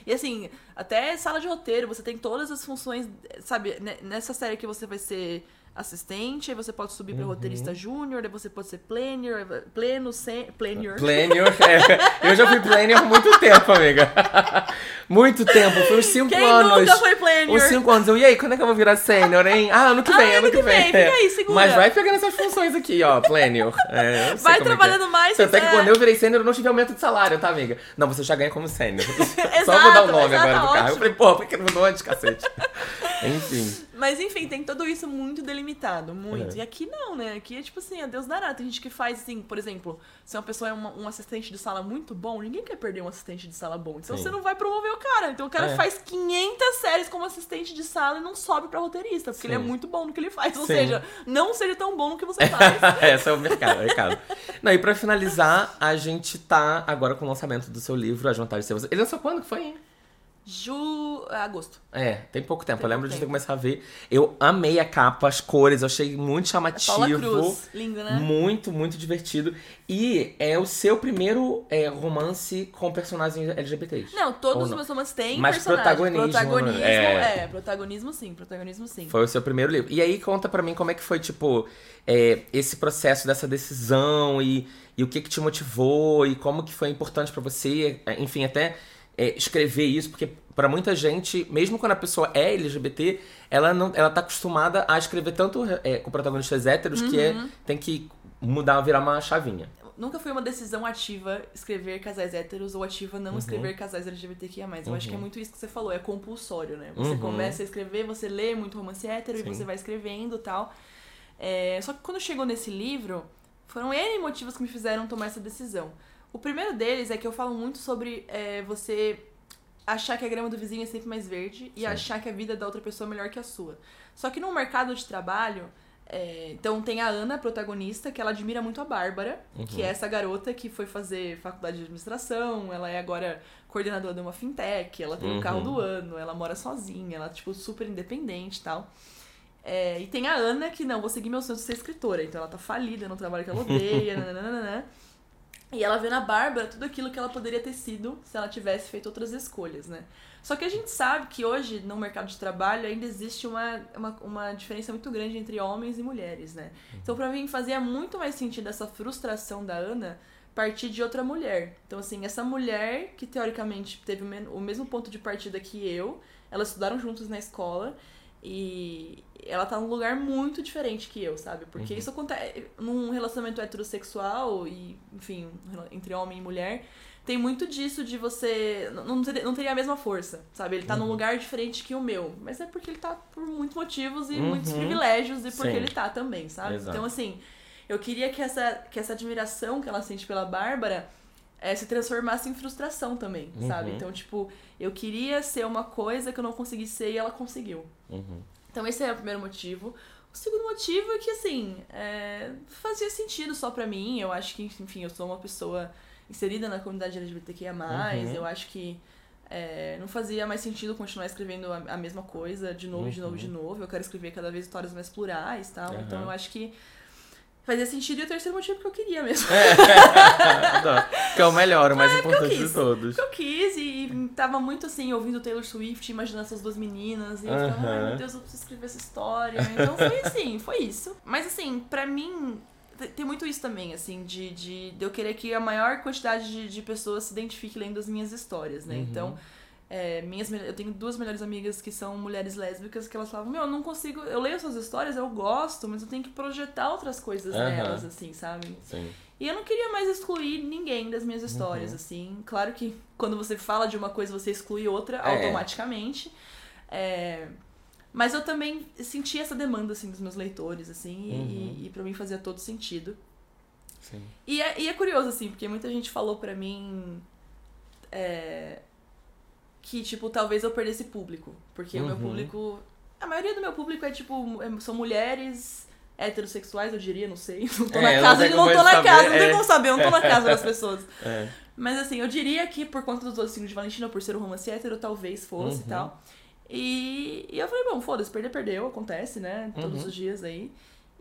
E assim, até sala de roteiro, você tem todas as funções, sabe, ne- nessa série que você vai ser assistente, aí você pode subir Uhum. pra roteirista júnior, aí você pode ser planner, pleno, sen, planner. [LAUGHS] É. Eu já fui plênio há muito tempo, amiga. [LAUGHS] Muito tempo, foi uns 5 Quem anos. nunca foi planner? Uns 5 anos. Eu, e aí, quando é que eu vou virar sênior, hein? Ah, ano que vem, Ah, ano que vem. fica aí, segura. Mas vai pegando essas funções aqui, ó, plênio. É, Vai como é que é. trabalhando mais, Até que é. quando eu virei sênior, eu não tive aumento de salário, tá, amiga? Não, você já ganha como sênior. [LAUGHS] Só Exato, mudar o nome exato, agora do carro. Eu falei, pô, por que não mudou antes, cacete? Enfim. Mas enfim, tem tudo isso muito delimitado, muito. É. E aqui não, né? Aqui é tipo assim, a Deus dará. Tem gente que faz assim, por exemplo, se uma pessoa é uma- um assistente de sala muito bom, ninguém quer perder um assistente de sala bom. Então Sim. você não vai promover o cara. Então o cara É. faz 500 séries como assistente de sala e não sobe pra roteirista, porque ele é Sim. muito bom no que ele faz. Ou Sim. seja, não seja tão bom no que você faz. [LAUGHS] Esse é o mercado, é o mercado. Não, e pra finalizar, a gente tá agora com o lançamento do seu livro, As Vantagens de Ser Você. Ele lançou quando que foi, hein? Ju. Agosto. É, tem pouco tempo. Tem eu lembro pouco de ter tempo. começado a ver. Eu amei a capa, as cores, eu achei muito chamativo. Paula Cruz. Lindo, né? Muito, muito divertido. E é o seu primeiro é, romance com personagens LGBTs. Não, todos os não? meus romances têm Mas protagonismo, Protagonismo, é. é. protagonismo sim, protagonismo sim. Foi o seu primeiro livro. E aí conta pra mim como é que foi, tipo, é, esse processo dessa decisão e, e o que que te motivou e como que foi importante pra você, enfim, até é, escrever isso, porque pra muita gente, mesmo quando a pessoa é LGBT, ela não, ela tá acostumada a escrever tanto é, com protagonistas héteros que é, Uhum. tem que mudar, virar uma chavinha. Nunca foi uma decisão ativa escrever casais héteros ou ativa não Uhum. escrever casais LGBTQIA+. Eu acho que é muito isso que você falou, é compulsório, né? Você Uhum. começa a escrever, você lê muito romance hétero Sim. e você vai escrevendo e tal. É, Só que quando chegou nesse livro, foram N motivos que me fizeram tomar essa decisão. O primeiro deles é que eu falo muito sobre é, você achar que a grama do vizinho é sempre mais verde e Sim. achar que a vida da outra pessoa é melhor que a sua. Só que no mercado de trabalho, é, então tem a Ana, a protagonista, que ela admira muito a Bárbara, que é essa garota que foi fazer faculdade de administração, ela é agora coordenadora de uma fintech, ela tem o Uhum. carro do ano, ela mora sozinha, ela é, tipo, super independente e tal. É, e tem a Ana, que não, vou seguir meu sonho de ser escritora, então ela tá falida no trabalho que ela odeia, [LAUGHS] nananana. E ela vê na Bárbara tudo aquilo que ela poderia ter sido se ela tivesse feito outras escolhas, né? Só que a gente sabe que hoje, no mercado de trabalho, ainda existe uma, uma, uma diferença muito grande entre homens e mulheres, né? Então, pra mim, fazia muito mais sentido essa frustração da Ana partir de outra mulher. Então, assim, essa mulher que, teoricamente, teve o mesmo ponto de partida que eu, elas estudaram juntas na escola e ela tá num lugar muito diferente que eu, sabe? Porque isso acontece num relacionamento heterossexual e, enfim, entre homem e mulher, tem muito disso de você. Não, teria, não teria a mesma força, sabe? Ele tá num lugar diferente que o meu. Mas é porque ele tá por muitos motivos e Uhum. muitos privilégios e porque Sim. ele tá também, sabe? Exato. Então, assim, eu queria que essa, que essa admiração que ela sente pela Bárbara eh, se transformasse em frustração também, sabe? Uhum. Então, tipo, eu queria ser uma coisa que eu não consegui ser e ela conseguiu. Uhum. Então esse era o primeiro motivo. O segundo motivo é que, assim, é, fazia sentido só pra mim. Eu acho que, enfim, eu sou uma pessoa inserida na comunidade LGBTQIA+. Uhum. Eu acho que é, não fazia mais sentido continuar escrevendo a, a mesma coisa de novo, de novo, de novo. Eu quero escrever cada vez histórias mais plurais e tal. Uhum. Então eu acho que fazia sentido. E o terceiro motivo que eu queria mesmo. [LAUGHS] Não, que é o melhor, o mais é importante de todos. que eu quis e, tava muito assim, ouvindo Taylor Swift, imaginando essas duas meninas. E eu ficava, ai meu Deus, eu preciso escrever essa história. Então foi assim, foi isso. Mas assim, pra mim, te- tem muito isso também, assim, de, de, de eu querer que a maior quantidade de, de pessoas se identifique lendo as minhas histórias, né? Uhum. Então. É, minhas, eu tenho duas melhores amigas que são mulheres lésbicas que elas falavam, meu, eu não consigo, eu leio suas histórias, eu gosto, mas eu tenho que projetar outras coisas Aham. nelas, assim, sabe? Sim. E eu não queria mais excluir ninguém das minhas histórias, Uhum. assim. Claro que quando você fala de uma coisa, você exclui outra É. automaticamente. É, Mas eu também senti essa demanda, assim, dos meus leitores, assim. Uhum. E, e pra mim fazia todo sentido. Sim. E é, e é curioso, assim, porque muita gente falou pra mim... é, que, tipo, talvez eu perdesse público. Porque o meu Uhum. público. A maioria do meu público é, tipo, é- são mulheres heterossexuais, eu diria, não sei. Não tô É, na não casa, tem não tô na saber, casa, não tem é. como saber, eu não tô na casa das [LAUGHS] pessoas. É. Mas assim, eu diria que por conta dos dois signos de Valentina, por ser um romance hétero, talvez fosse Uhum. e tal. E, e eu falei, bom, foda-se, perder, perdeu, acontece, né? Todos Uhum. os dias aí.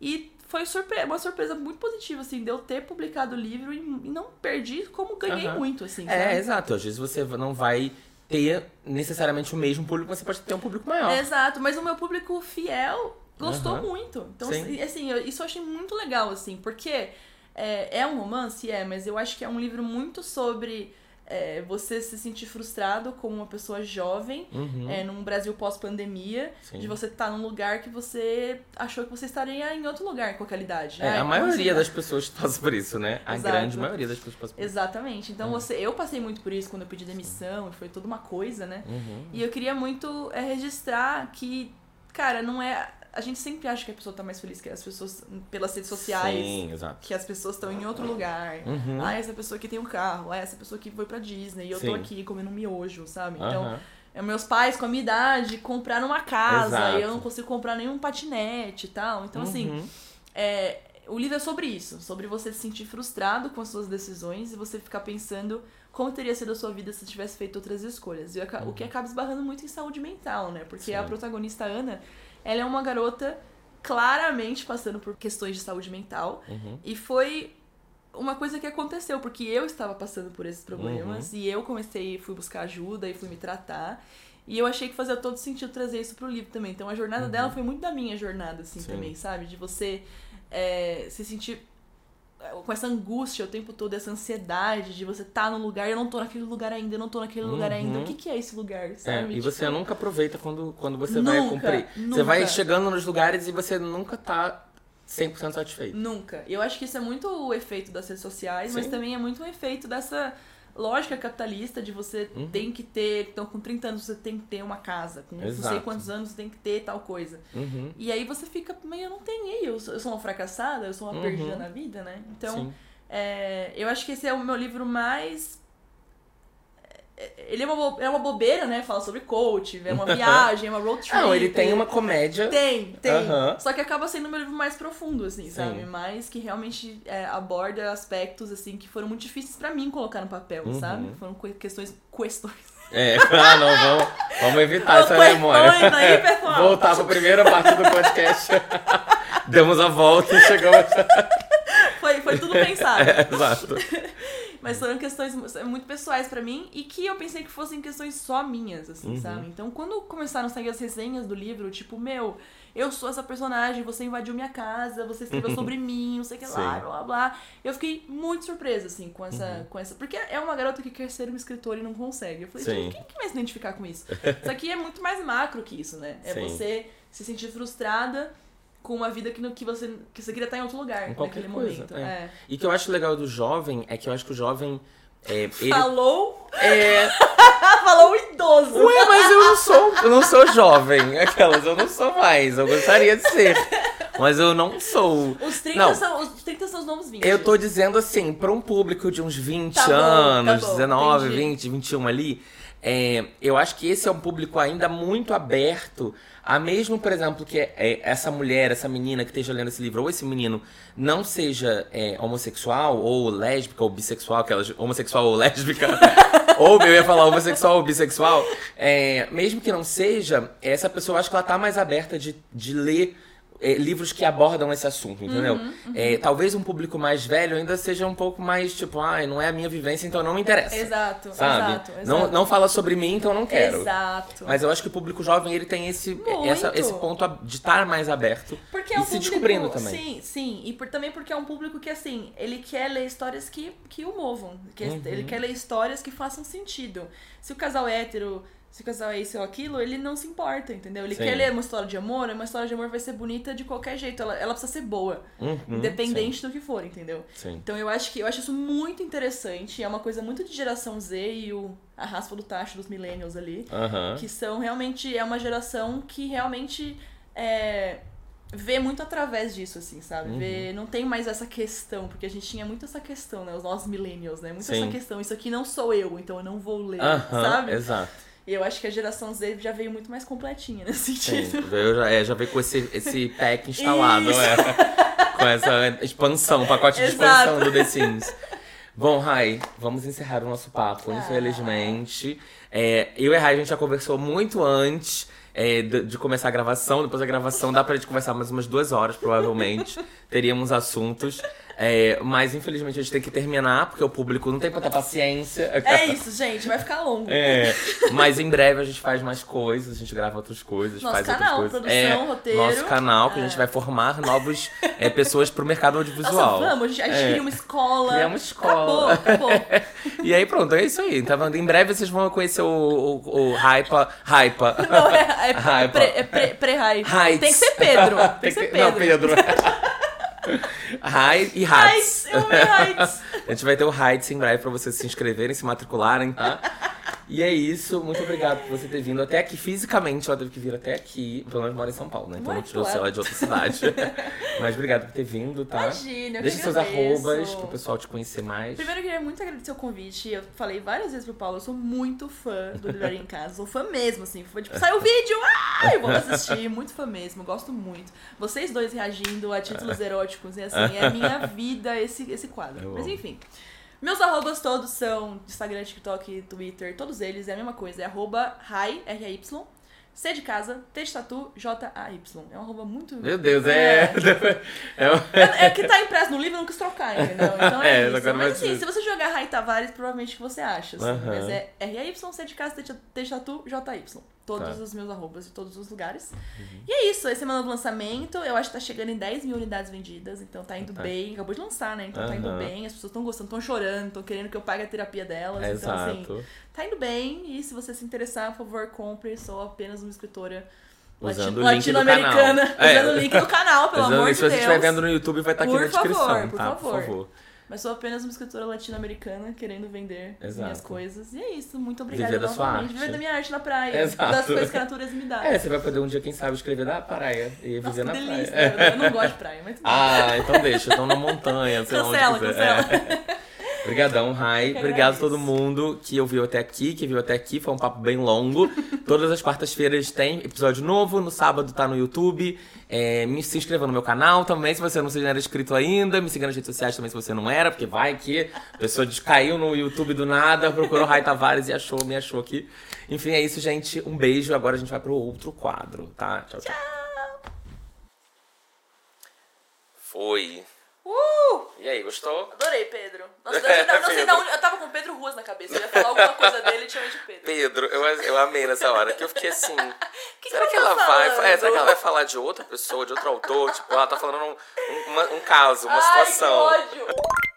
E foi surpre uma surpresa muito positiva, assim, de eu ter publicado o livro e, não perdi, como ganhei Aham. muito, assim, É, sabe? exato. Às vezes você não vai ter necessariamente o mesmo público, mas você pode ter um público maior. Exato, mas o meu público fiel gostou Aham. muito. Então, Sim. assim, eu- isso eu achei muito legal, assim, porque é, é um romance, é, mas eu acho que é um livro muito sobre é, você se sentir frustrado como uma pessoa jovem Uhum. é, num Brasil pós-pandemia, de você estar num lugar que você achou que você estaria em outro lugar com aquela idade. É, né? a maioria das pessoas [LAUGHS] passa por isso, né? A Exato. grande maioria das pessoas passa por isso. Exatamente. Então você, eu passei muito por isso quando eu pedi demissão, foi toda uma coisa, né? Uhum. E eu queria muito é, registrar que, cara, não é. A gente sempre acha que a pessoa tá mais feliz que as pessoas pelas redes sociais. Sim, exato. Que as pessoas estão em outro lugar. Uhum. Ah, essa pessoa que tem um carro. Ah, essa pessoa que foi pra Disney. E eu tô Sim. aqui comendo um miojo, sabe? Então, Aham. é, meus pais com a minha idade compraram uma casa. Exato. E eu não consigo comprar nenhum patinete e tal. Então, assim, Uhum. é, o livro é sobre isso, sobre você se sentir frustrado com as suas decisões e você ficar pensando como teria sido a sua vida se tivesse feito outras escolhas. E o que acaba esbarrando muito em saúde mental, né? Porque a Uhum. Sim. protagonista Ana, ela é uma garota claramente passando por questões de saúde mental Uhum. e foi uma coisa que aconteceu, porque eu estava passando por esses problemas Uhum. e eu comecei, fui buscar ajuda e fui me tratar. E eu achei que fazia todo sentido trazer isso pro livro também. Então a jornada dela foi muito da minha jornada, assim, Uhum. Sim. também, sabe? De você é, se sentir com essa angústia o tempo todo, essa ansiedade de você tá no lugar, eu não tô naquele lugar ainda, eu não tô naquele lugar ainda. Uhum. O que, que é esse lugar, É, sabe? e você Tipo, nunca aproveita quando, quando você Nunca, vai cumprir. Você nunca. vai chegando nos lugares e você nunca tá 100% satisfeito. Nunca. E eu acho que isso é muito o efeito das redes sociais, mas Sim. também é muito um efeito dessa lógica capitalista de você Uhum. tem que ter. Então, com 30 anos você tem que ter uma casa, com não sei Exato. quantos anos você tem que ter tal coisa. Uhum. E aí você fica, mas eu não tenho? Eu sou, eu sou uma fracassada, eu sou uma Uhum. perdida na vida, né? Então, é, eu acho que esse é o meu livro mais. Ele é uma, é uma bobeira, né? Fala sobre coach, é uma [LAUGHS] viagem, é uma road trip. Não, ele tem uma comédia. Tem, tem. Só que acaba sendo meu livro mais profundo, assim, Sim. sabe? Mais que realmente é, aborda aspectos, assim, que foram muito difíceis pra mim colocar no papel, Uhum. sabe? Foram que- questões. Questões. É, [LAUGHS] ah, não, vamos, vamos evitar essa memória. aí, pessoal. Voltar pra primeira parte do podcast. [LAUGHS] Demos a volta e chegamos. Foi, foi tudo pensado. É, exato. Mas foram questões muito pessoais pra mim e que eu pensei que fossem questões só minhas, assim, Uhum. sabe? Então, quando começaram a sair as resenhas do livro, tipo, meu, eu sou essa personagem, você invadiu minha casa, você escreveu [LAUGHS] sobre mim, não sei o que lá, Sim. blá blá blá. Eu fiquei muito surpresa, assim, com essa, Uhum. com essa. Porque é uma garota que quer ser uma escritora e não consegue. Eu falei, Sim. quem que vai se identificar com isso? [LAUGHS] Isso aqui é muito mais macro que isso, né? É Sim. você se sentir frustrada com uma vida que, no, que, você, que você queria estar em outro lugar Em qualquer naquele coisa, momento. é. É. E o que eu acho legal do jovem é que eu acho que o jovem. É, ele, [LAUGHS] Falou, é, [LAUGHS] falou idoso. Ué, mas eu não sou, eu não sou jovem. Aquelas, eu não sou mais. Eu gostaria de ser. Mas eu não sou. Os 30, Não. são, os 30 são os novos 20. Eu tô dizendo assim, pra um público de uns 20 Tá bom, anos, tá bom, 19, entendi. 20, 21 ali, é, eu acho que esse é um público ainda muito aberto a mesmo, por exemplo, que é, essa mulher, essa menina que esteja lendo esse livro, ou esse menino, não seja é, homossexual, ou lésbica, ou bissexual, aquelas homossexual ou lésbica, [LAUGHS] ou eu ia falar homossexual ou bissexual, é, mesmo que não seja, essa pessoa eu acho que ela tá mais aberta de, de ler é, livros que abordam esse assunto, entendeu? Uhum, É, talvez um público mais velho ainda seja um pouco mais tipo, ai, não é a minha vivência, então não me interessa. Exato, Sabe? exato, exato. Não, não fala sobre mim, então não quero. Exato. Mas eu acho que o público jovem ele tem esse, essa, esse ponto de estar mais aberto Porque e é um se público, descobrindo também. Sim, sim. E por, também porque é um público que, assim, ele quer ler histórias que, que o movam. Que Uhum. Ele quer ler histórias que façam sentido. Se o casal hétero, se o casal é isso ou aquilo, ele não se importa, entendeu? Ele Sim. quer ler uma história de amor, uma história de amor vai ser bonita de qualquer jeito. Ela, ela precisa ser boa. Uhum, independente do que for, entendeu? Sim. sim. Então eu acho que eu acho isso muito interessante. É uma coisa muito de geração Z e o, a raspa do tacho dos millennials ali. Aham. Que são realmente. É uma geração que realmente é, ver muito através disso, assim, sabe? Uhum. Ver, não tem mais essa questão, porque a gente tinha muito essa questão, né? Os nossos millennials, né? Muito Sim. essa questão, isso aqui não sou eu, então eu não vou ler, sabe? exato. E eu acho que a geração Z já veio muito mais completinha nesse Sim, sentido. eu já, é, já veio com esse, esse pack [LAUGHS] instalado, é. Com essa expansão, pacote de Exato. expansão do The Sims. Bom, Rai, vamos encerrar o nosso papo, Ah. infelizmente. É, eu e a Rai, a gente já conversou muito antes é, de, de começar a gravação. Depois da gravação dá pra gente conversar mais umas duas horas, provavelmente. [LAUGHS] Teríamos assuntos. É, mas infelizmente a gente tem que terminar, porque o público não tem tanta paciência. É isso, gente, vai ficar longo. É, mas em breve a gente faz mais coisas, a gente grava outras coisas, Nosso faz canal, outras coisas. produção, é, roteiro. Nosso canal, que a É. gente vai formar novos é, pessoas pro mercado audiovisual. Nossa, vamos, a gente, É. cria uma escola. Cria uma escola. Acabou, acabou. [LAUGHS] E aí pronto, é isso aí. Vendo? Em breve vocês vão conhecer o, o, o Hypa. Hypa. Não, é, é, [LAUGHS] Hypa. pre- é pre- pré-hype. Heights. Tem que ser Pedro. Tem, que [LAUGHS] ser Pedro. Não, Pedro. Rai e Heights. Heights, eu amei Heights. [LAUGHS] A gente vai ter o Heights em breve pra vocês se inscreverem, se matricularem, tá? E é isso, muito obrigado por você ter vindo até aqui fisicamente. Ela teve que vir até aqui. Pelo menos mora em São Paulo, né? Então não tirou claro. ela de outra cidade. [LAUGHS] Mas obrigado por ter vindo, tá? Imagina, eu Deixa seus agradeço. arrobas pro pessoal te conhecer mais. Primeiro eu queria muito agradecer o convite. Eu falei várias vezes pro Paulo, eu sou muito fã do Livraria em Casa. Sou fã mesmo, assim. Foi tipo, saiu o vídeo! Ah, eu vou assistir. Muito fã mesmo, gosto muito. Vocês dois reagindo a títulos eróticos, e assim, é a minha [LAUGHS] vida esse, esse quadro. Eu Mas amo. Meus arrobas todos são Instagram, TikTok, Twitter, todos eles é a mesma coisa. É arroba rai, R-A-Y, C de casa, T de tatu, J-A-Y. É um arroba muito... Meu Deus, é. [LAUGHS] é... um- É, é que tá impresso no livro, eu não quis trocar, entendeu? [LAUGHS] Então é, É, isso. Mas assim, se você jogar Rai Tavares, provavelmente você acha. Assim. Mas é R-A-Y, C de casa, T de- T de tatu, J-Y. Todos Tá. Uhum. os meus arrobas de todos os lugares. E é isso, esse é meu novo lançamento. Eu acho que tá chegando em 10 mil unidades vendidas, então tá indo Tá. bem. Acabou de lançar, né? Então tá indo bem. As pessoas estão gostando, estão chorando, estão querendo que eu pague a terapia delas. Então, assim, Exato. tá indo bem. E se você se interessar, por favor, compre. Sou apenas uma escritora Usando lati- o link do latino-americana. canal. É. Usando o link do canal, [LAUGHS] pelo Usando amor de se você Deus. estiver vendo no YouTube, vai estar aqui Por na descrição, favor, por tá? favor. Por favor. Mas sou apenas uma escritora latino-americana querendo vender as Exato. minhas coisas. E é isso, muito obrigada Viver da sua arte. Viver da minha arte na praia. Exato. Das coisas que a natureza me dá. É, você vai poder um dia, quem sabe, escrever da praia e Nossa, viver na delícia. praia. Eu não gosto de praia, mas. Ah, então deixa. Então na montanha, sei lá onde Cancela, quiser. cancela. É. Obrigadão, Rai. Obrigado a todo mundo que ouviu até aqui, que viu até aqui. Foi um papo bem longo. Todas as quartas-feiras tem episódio novo. No sábado tá no YouTube. É, me se inscreva no meu canal também, se você não era inscrito ainda. Me siga nas redes sociais também, se você não era, porque vai que a pessoa caiu no YouTube do nada, procurou Rai Tavares e achou, me achou aqui. Enfim, é isso, gente. Um beijo. Agora a gente vai pro outro quadro, tá? Tchau, tchau. Foi. Uh! E aí, gostou? Adorei, Pedro. Nossa, eu não, não sei da onde. Eu tava com o Pedro Ruas na cabeça. Eu ia falar alguma coisa dele e chamei de Pedro. Pedro, eu, eu amei nessa hora, que eu fiquei assim. [LAUGHS] Que será que que eu tô ela vai. falando? É, será que ela vai falar de outra pessoa, de outro autor? Tipo, ela tá falando um, um, um caso, uma Ai, situação. que ódio.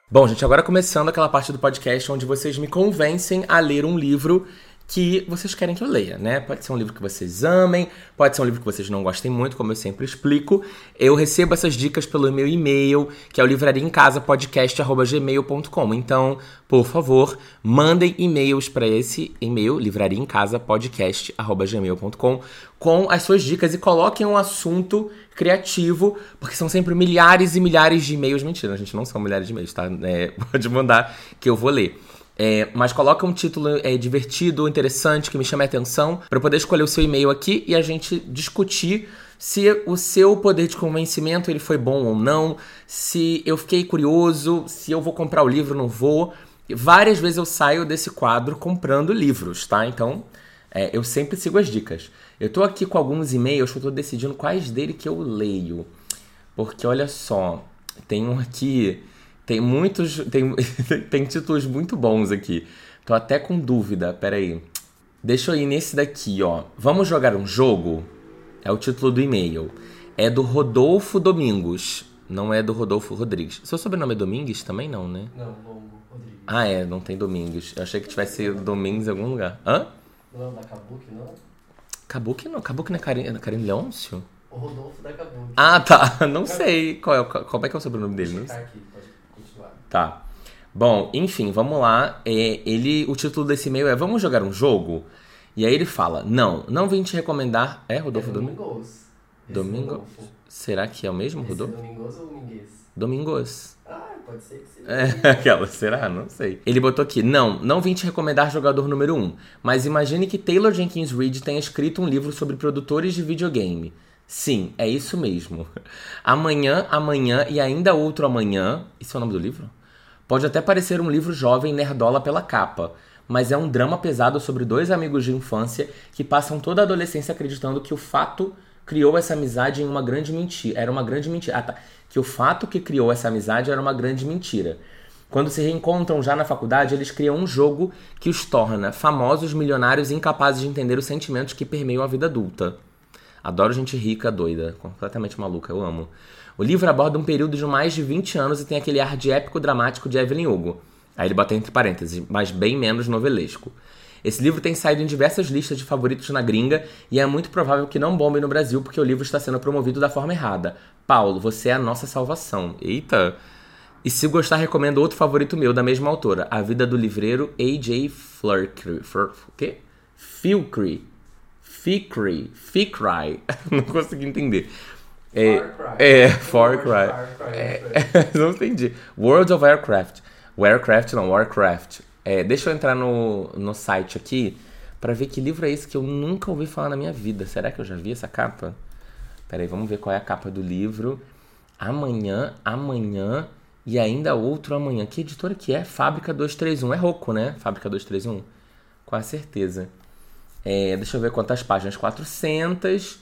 Bom, gente, agora começando aquela parte do podcast onde vocês me convencem a ler um livro que vocês querem que eu leia, né? Pode ser um livro que vocês amem, pode ser um livro que vocês não gostem muito, como eu sempre explico. Eu recebo essas dicas pelo meu e-mail, que é o livrariaemcasapodcast.gmail.com. Então, por favor, mandem e-mails para esse e-mail, livrariaemcasapodcast.gmail.com, com as suas dicas e coloquem um assunto criativo, porque são sempre milhares e milhares de e-mails. Mentira, a gente não são milhares de e-mails, tá? É, [LAUGHS] pode mandar que eu vou ler. É, mas coloca um título é, divertido, interessante, que me chame a atenção, para poder escolher o seu e-mail aqui e a gente discutir se o seu poder de convencimento ele foi bom ou não, se eu fiquei curioso, se eu vou comprar o livro ou não vou. Várias vezes eu saio desse quadro comprando livros, tá? Então, é, eu sempre sigo as dicas. Eu tô aqui com alguns e-mails que eu tô decidindo quais dele que eu leio. Porque olha só, tem um aqui. Tem muitos. [LAUGHS] Tem, tem títulos muito bons aqui. Tô até com dúvida, peraí. Deixa eu ir nesse daqui, ó. Vamos jogar um jogo? É o título do e-mail. É do Rodolfo Domingos. Não é do Rodolfo Rodrigues. Seu sobrenome é Domingues também não, né? Não, bom, Rodrigo. Ah, é, não tem Domingues. Eu achei que tivesse Domingos em algum lugar. Hã? Não da Kabuki, não? Kabuki não. Kabuki não é Karim, Karim Leôncio? O Rodolfo da Kabuki. Ah, tá. [LAUGHS] Não sei. Qual é, como é que é o sobrenome dele? Tá sei. aqui. Tá. Bom, enfim, vamos lá. É, ele, o título desse e-mail é Vamos jogar um jogo? E aí ele fala: Não, não vim te recomendar. É, Rodolfo é Domingos? Domingo? Rodolfo. Será que é o mesmo, Esse Rodolfo? Domingos ou Minguês? Domingos. Ah, pode ser que seja. É, [LAUGHS] aquela, será? Não sei. Ele botou aqui: Não, não vim te recomendar jogador número 1, um, mas imagine que Taylor Jenkins Reid tenha escrito um livro sobre produtores de videogame. Sim, é isso mesmo. [LAUGHS] Amanhã, amanhã e ainda outro amanhã. Isso é o nome do livro? Pode até parecer um livro jovem nerdola pela capa, mas é um drama pesado sobre dois amigos de infância que passam toda a adolescência acreditando que o fato criou essa amizade em uma grande mentira. Era uma grande mentira. Ah, tá. Que o fato que criou essa amizade era uma grande mentira. Quando se reencontram já na faculdade, eles criam um jogo que os torna famosos, milionários incapazes de entender os sentimentos que permeiam a vida adulta. Adoro gente rica, doida, completamente maluca, eu amo. O livro aborda um período de mais de 20 anos e tem aquele ar de épico dramático de Evelyn Hugo. Aí ele bota entre parênteses, mas bem menos novelesco. Esse livro tem saído em diversas listas de favoritos na gringa e é muito provável que não bombe no Brasil porque o livro está sendo promovido da forma errada. Paulo, você é a nossa salvação. Eita! E se gostar, recomendo outro favorito meu da mesma autora, A Vida do Livreiro A.J. Flurkry. Flur, o quê? Filcry. Ficry. Ficry. [LAUGHS] Não consegui entender. É, Far Cry. é, Far Cry. Far Cry, É, [LAUGHS] não entendi. World of Warcraft. Warcraft não, Warcraft. É, deixa eu entrar no, no site aqui pra ver que livro é esse que eu nunca ouvi falar na minha vida. Será que eu já vi essa capa? Peraí, vamos ver qual é a capa do livro. Amanhã, amanhã e ainda outro amanhã. Que editora que é? Fábrica 231. É Rocco, né? Fábrica 231. Com a certeza. É, deixa eu ver quantas páginas. 400.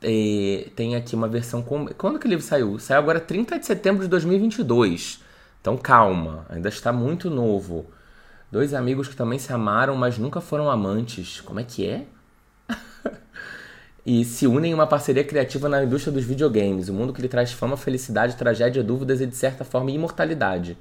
É, tem aqui uma versão com... Quando que o livro saiu? Saiu agora 30 de setembro de 2022. Então calma, ainda está muito novo. Dois amigos que também se amaram, mas nunca foram amantes. Como é que é? [LAUGHS] e se unem em uma parceria criativa na indústria dos videogames, o mundo que lhe traz fama, felicidade, tragédia, dúvidas e, de certa forma, imortalidade.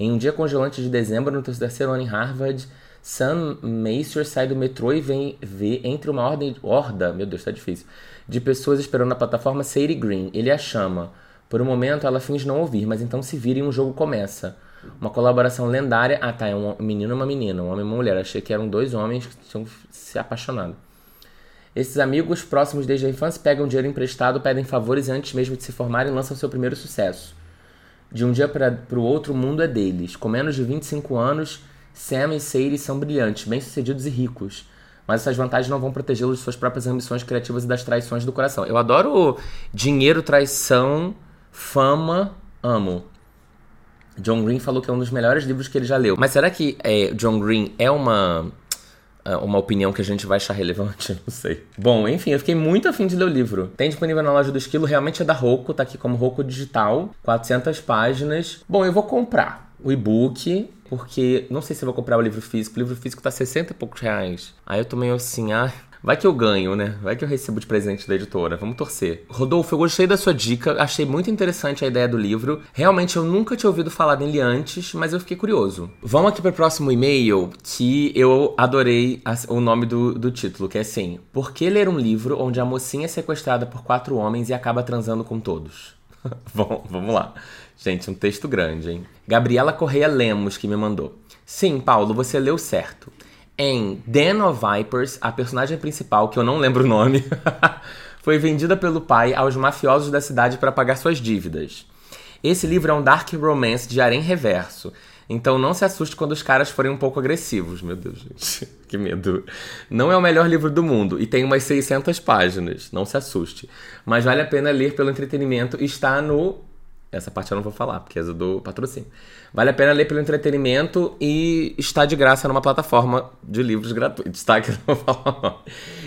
Em um dia congelante de dezembro, no terceiro ano em Harvard, Sam Macer sai do metrô e vem ver entre uma ordem, horda, meu Deus, tá difícil, de pessoas esperando na plataforma Sadie Green. Ele a chama. Por um momento, ela finge não ouvir, mas então se vira e um jogo começa. Uma colaboração lendária. Ah, tá, é um menino e uma menina, um homem e uma mulher. Achei que eram dois homens que tinham se apaixonado. Esses amigos próximos desde a infância pegam dinheiro emprestado, pedem favores e antes mesmo de se formarem lançam seu primeiro sucesso. De um dia para o outro, o mundo é deles. Com menos de 25 anos, Sam e Sadie são brilhantes, bem-sucedidos e ricos. Mas essas vantagens não vão protegê-los de suas próprias ambições criativas e das traições do coração. Eu adoro dinheiro, traição, fama, amo. John Green falou que é um dos melhores livros que ele já leu. Mas será que é, John Green é uma uma opinião que a gente vai achar relevante? [LAUGHS] Não sei. Bom, enfim, eu fiquei muito afim de ler o livro. Tem disponível na loja do Esquilo, realmente é da Roku, tá aqui como Roku Digital, 400 páginas. Bom, eu vou comprar o e-book, porque não sei se vou comprar o livro físico. O livro físico tá 60 e poucos reais. Aí eu tô meio assim, ah, Vai que eu ganho, né? Vai que eu recebo de presente da editora. Vamos torcer. Rodolfo, eu gostei da sua dica. Achei muito interessante a ideia do livro. Realmente eu nunca tinha ouvido falar dele antes, mas eu fiquei curioso. Vamos aqui para o próximo e-mail que eu adorei o nome do, do título, que é assim: Por que ler um livro onde a mocinha é sequestrada por quatro homens e acaba transando com todos? [LAUGHS] Bom, vamos lá. Gente, um texto grande, hein? Gabriela Correia Lemos que me mandou. Sim, Paulo, você leu certo. Em Den of Vipers, a personagem principal, que eu não lembro o nome, [LAUGHS] foi vendida pelo pai aos mafiosos da cidade para pagar suas dívidas. Esse livro é um dark romance de harém reverso, então não se assuste quando os caras forem um pouco agressivos. Meu Deus, gente, [LAUGHS] que medo. Não é o melhor livro do mundo e tem umas 600 páginas, não se assuste. Mas vale a pena ler pelo entretenimento e está no essa parte eu não vou falar, porque é do patrocínio. Vale a pena ler pelo entretenimento e está de graça numa plataforma de livros gratuitos, tá? [LAUGHS] Que eu não vou falar.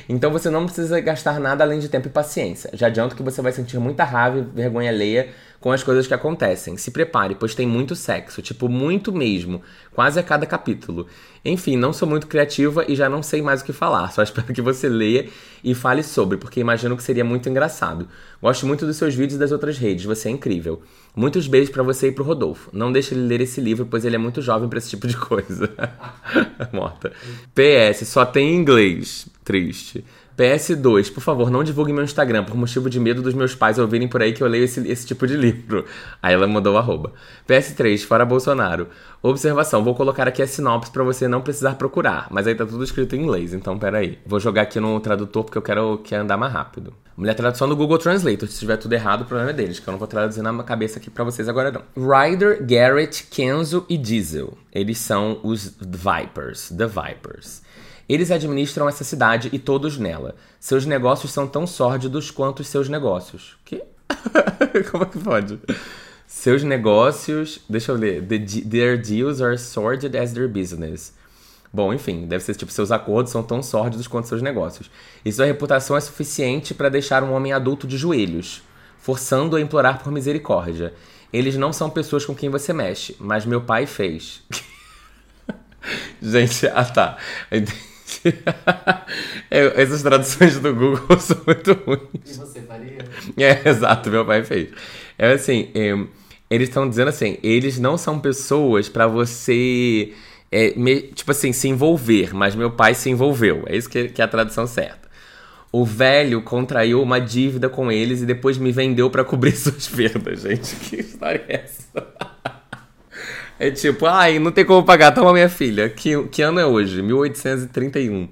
Então você não precisa gastar nada além de tempo e paciência. Já adianto que você vai sentir muita raiva e vergonha alheia com as coisas que acontecem. Se prepare, pois tem muito sexo, tipo, muito mesmo, quase a cada capítulo. Enfim, não sou muito criativa e já não sei mais o que falar. Só [LAUGHS] espero que você leia e fale sobre, porque imagino que seria muito engraçado. Gosto muito dos seus vídeos e das outras redes, você é incrível. Muitos beijos para você e pro Rodolfo. Não deixe ele ler esse livro, pois ele é muito jovem para esse tipo de coisa. [LAUGHS] Morta. PS, só tem inglês. Triste. PS2, por favor, não divulgue meu Instagram, por motivo de medo dos meus pais ouvirem por aí que eu leio esse, esse tipo de livro. Aí ela mandou o arroba. PS3, fora Bolsonaro. Observação, vou colocar aqui a sinopse pra você não precisar procurar, mas aí tá tudo escrito em inglês, então peraí. Vou jogar aqui no tradutor porque eu quero que andar mais rápido. Mulher tradução do Google Translator. Se tiver tudo errado, o problema é deles, que eu não vou traduzir na cabeça aqui pra vocês agora não. Ryder, Garrett, Kenzo e Diesel. Eles são os Vipers, The Vipers. Eles administram essa cidade e todos nela. Seus negócios são tão sórdidos quanto os seus negócios. Que? [LAUGHS] Como é que pode? Seus negócios. Deixa eu ler. The, their deals are sordid as their business. Bom, enfim, deve ser tipo, seus acordos são tão sórdidos quanto seus negócios. E sua reputação é suficiente para deixar um homem adulto de joelhos, forçando-o a implorar por misericórdia. Eles não são pessoas com quem você mexe, mas meu pai fez. [LAUGHS] Gente, ah tá. [LAUGHS] É, essas traduções do Google [LAUGHS] são muito ruins. E você faria? É, exato, meu pai fez. É assim, é, eles estão dizendo assim, eles não são pessoas para você, é, me, tipo assim, se envolver, mas meu pai se envolveu. É isso que, que é a tradução certa. O velho contraiu uma dívida com eles e depois me vendeu para cobrir [LAUGHS] suas perdas, gente. Que história é essa? É tipo, ai, não tem como pagar, toma minha filha. Que, que ano é hoje? 1831.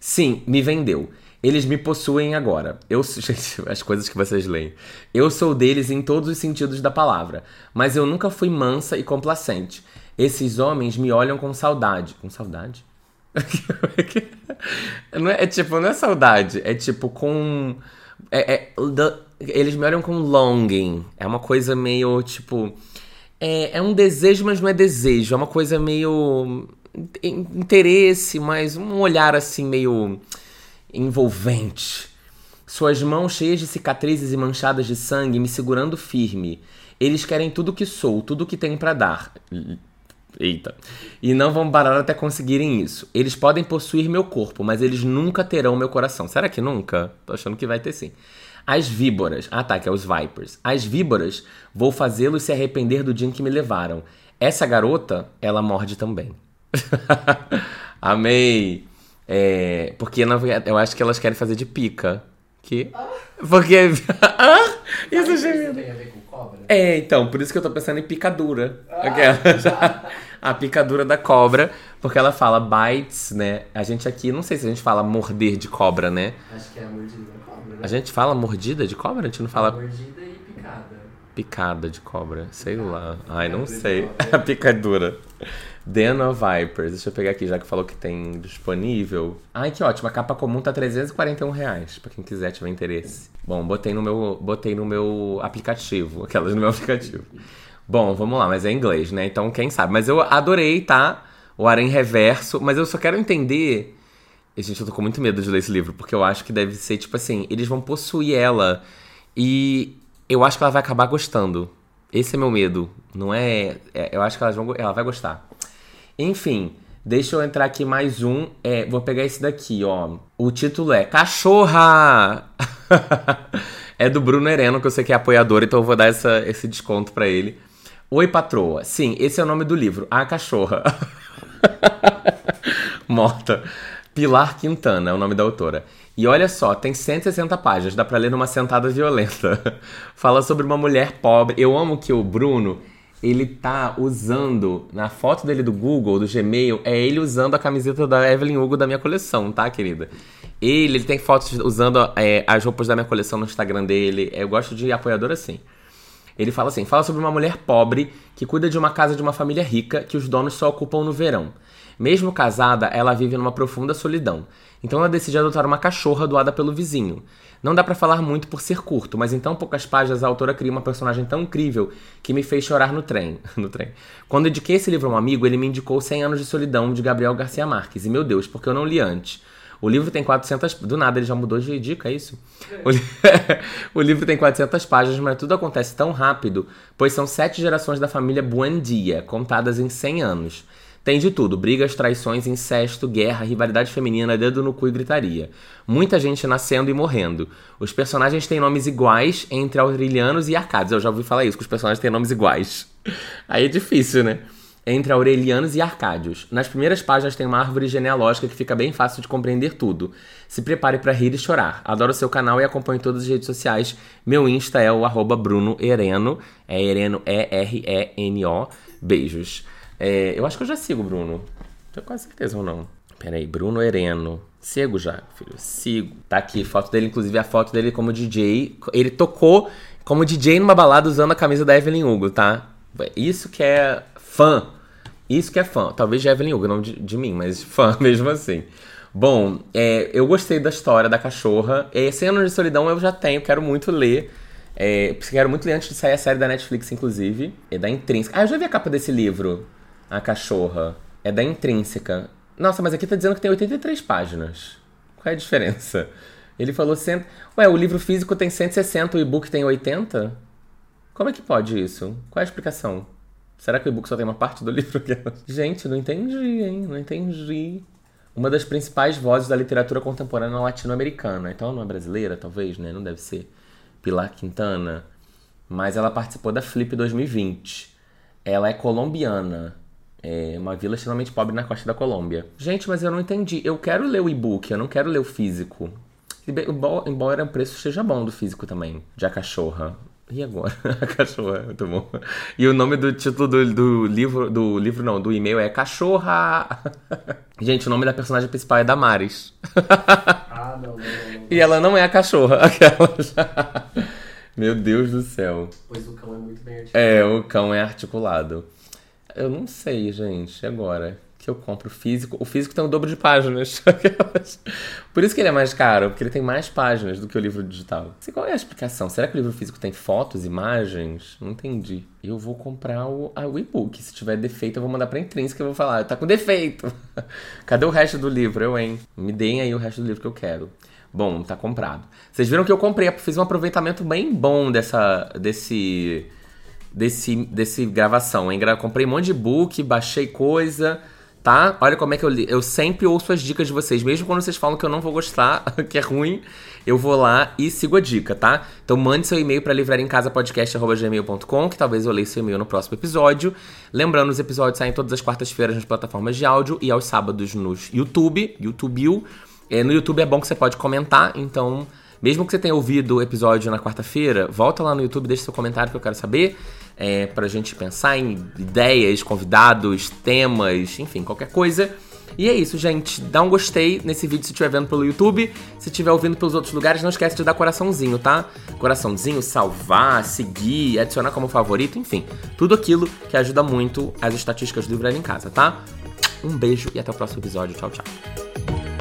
Sim, me vendeu. Eles me possuem agora. Eu, [LAUGHS] gente, as coisas que vocês leem. Eu sou deles em todos os sentidos da palavra, mas eu nunca fui mansa e complacente. Esses homens me olham com saudade. Com saudade? [LAUGHS] não é, é, tipo, não é saudade, é tipo com. É, é, eles me olham com longing. É uma coisa meio tipo. É, é um desejo, mas não é desejo. É uma coisa meio. interesse, mas um olhar assim meio. envolvente. Suas mãos cheias de cicatrizes e manchadas de sangue me segurando firme. Eles querem tudo que sou, tudo que tenho para dar. Eita. E não vão parar até conseguirem isso. Eles podem possuir meu corpo, mas eles nunca terão meu coração. Será que nunca? Tô achando que vai ter sim. As víboras. Ah, tá, que é os Vipers. As víboras, vou fazê-los se arrepender do dia em que me levaram. Essa garota, ela morde também. [LAUGHS] Amei. É, porque eu acho que elas querem fazer de pica. Que? Ah. Porque. [LAUGHS] ah, isso, isso tem a ver com cobra? É, então, por isso que eu tô pensando em picadura. Ah, a picadura da cobra, porque ela fala bites, né? A gente aqui, não sei se a gente fala morder de cobra, né? Acho que é mordida. Né? A gente fala mordida de cobra? A gente não fala. Mordida e picada. Picada de cobra, sei lá. Ai, não sei. [LAUGHS] A picadura. Den of Vipers. Deixa eu pegar aqui, já que falou que tem disponível. Ai, que ótimo. A capa comum tá 341 reais, pra quem quiser tiver interesse. Bom, botei no meu, botei no meu aplicativo. Aquelas no meu aplicativo. Bom, vamos lá, mas é inglês, né? Então, quem sabe. Mas eu adorei, tá? O Arém Reverso. Mas eu só quero entender Gente, eu tô com muito medo de ler esse livro, porque eu acho que deve ser tipo assim: eles vão possuir ela e eu acho que ela vai acabar gostando. Esse é meu medo, não é? é eu acho que elas vão, ela vai gostar. Enfim, deixa eu entrar aqui mais um. É, vou pegar esse daqui, ó. O título é Cachorra! [LAUGHS] é do Bruno Hereno, que eu sei que é apoiador, então eu vou dar essa, esse desconto para ele. Oi, patroa. Sim, esse é o nome do livro. A Cachorra. [LAUGHS] Morta. Pilar Quintana é o nome da autora. E olha só, tem 160 páginas, dá pra ler numa sentada violenta. [LAUGHS] Fala sobre uma mulher pobre. Eu amo que o Bruno, ele tá usando, na foto dele do Google, do Gmail, é ele usando a camiseta da Evelyn Hugo da minha coleção, tá, querida? Ele, ele tem fotos usando é, as roupas da minha coleção no Instagram dele. Eu gosto de apoiador assim. Ele fala assim: fala sobre uma mulher pobre que cuida de uma casa de uma família rica que os donos só ocupam no verão. Mesmo casada, ela vive numa profunda solidão. Então ela decide adotar uma cachorra doada pelo vizinho. Não dá para falar muito por ser curto, mas em tão poucas páginas a autora cria uma personagem tão incrível que me fez chorar no trem. [LAUGHS] no trem. Quando indiquei esse livro a um amigo, ele me indicou 100 anos de solidão de Gabriel Garcia Marques. E meu Deus, porque eu não li antes. O livro tem 400... Do nada, ele já mudou de dica, é isso? O, li... [LAUGHS] o livro tem 400 páginas, mas tudo acontece tão rápido, pois são sete gerações da família Buendia, contadas em 100 anos. Tem de tudo: brigas, traições, incesto, guerra, rivalidade feminina, dedo no cu e gritaria. Muita gente nascendo e morrendo. Os personagens têm nomes iguais entre aurelianos e arcades. Eu já ouvi falar isso, que os personagens têm nomes iguais. [LAUGHS] Aí é difícil, né? entre Aurelianos e Arcádios. Nas primeiras páginas tem uma árvore genealógica que fica bem fácil de compreender tudo. Se prepare para rir e chorar. Adoro seu canal e acompanho todas as redes sociais. Meu Insta é o arroba Bruno Ereno. É Ereno E-R-E-N-O. Beijos. É, eu acho que eu já sigo o Bruno. Tenho quase certeza ou não. Peraí, Bruno Ereno. Sigo já, filho. Sigo. Tá aqui, foto dele, inclusive a foto dele como DJ. Ele tocou como DJ numa balada usando a camisa da Evelyn Hugo, tá? Isso que é fã. Isso que é fã. Talvez de Evelyn Hugo, não de, de mim, mas fã [LAUGHS] mesmo assim. Bom, é, eu gostei da história da cachorra. Esse ano de solidão eu já tenho, quero muito ler. É, quero muito ler antes de sair a série da Netflix, inclusive. É da Intrínseca. Ah, eu já vi a capa desse livro. A cachorra. É da Intrínseca. Nossa, mas aqui tá dizendo que tem 83 páginas. Qual é a diferença? Ele falou cento. Ué, o livro físico tem 160, o e-book tem 80? Como é que pode isso? Qual é a explicação? Será que o e-book só tem uma parte do [LAUGHS] livro? Gente, não entendi, hein? Não entendi. Uma das principais vozes da literatura contemporânea latino-americana. Então não é brasileira, talvez, né? Não deve ser. Pilar Quintana. Mas ela participou da Flip 2020. Ela é colombiana. É uma vila extremamente pobre na costa da Colômbia. Gente, mas eu não entendi. Eu quero ler o e-book, eu não quero ler o físico. Embora o preço esteja bom do físico também, de A Cachorra. E agora? [LAUGHS] A cachorra, muito bom. E o nome do título do, do livro, do livro não, do e-mail é Cachorra. [LAUGHS] Gente, o nome da personagem principal é Damares. Ah, não, não, não, não. E ela não é a cachorra, [LAUGHS] aquela. Meu Deus do céu. Pois o cão é muito bem articulado. É, o cão é articulado. Eu não sei, gente, agora que eu compro físico. O físico tem o dobro de páginas. [LAUGHS] Por isso que ele é mais caro, porque ele tem mais páginas do que o livro digital. Sei qual é a explicação? Será que o livro físico tem fotos, imagens? Não entendi. Eu vou comprar o, o e-book. Se tiver defeito, eu vou mandar pra intrínseca e vou falar, tá com defeito. [LAUGHS] Cadê o resto do livro? Eu, hein? Me deem aí o resto do livro que eu quero. Bom, tá comprado. Vocês viram que eu comprei, fiz um aproveitamento bem bom dessa, desse, desse, desse gravação, hein? Comprei um monte de book, baixei coisa tá? Olha como é que eu li. Eu sempre ouço as dicas de vocês, mesmo quando vocês falam que eu não vou gostar, [LAUGHS] que é ruim, eu vou lá e sigo a dica, tá? Então mande seu e-mail para livrariemcasapodcast.gmail.com, que talvez eu leia seu e-mail no próximo episódio. Lembrando, os episódios saem todas as quartas-feiras nas plataformas de áudio e aos sábados no YouTube, YouTube. É, no YouTube é bom que você pode comentar, então mesmo que você tenha ouvido o episódio na quarta-feira, volta lá no YouTube, deixa seu comentário que eu quero saber. É, pra gente pensar em ideias, convidados, temas, enfim, qualquer coisa. E é isso, gente. Dá um gostei nesse vídeo se estiver vendo pelo YouTube. Se estiver ouvindo pelos outros lugares, não esquece de dar coraçãozinho, tá? Coraçãozinho, salvar, seguir, adicionar como favorito, enfim. Tudo aquilo que ajuda muito as estatísticas do Livro em Casa, tá? Um beijo e até o próximo episódio. Tchau, tchau.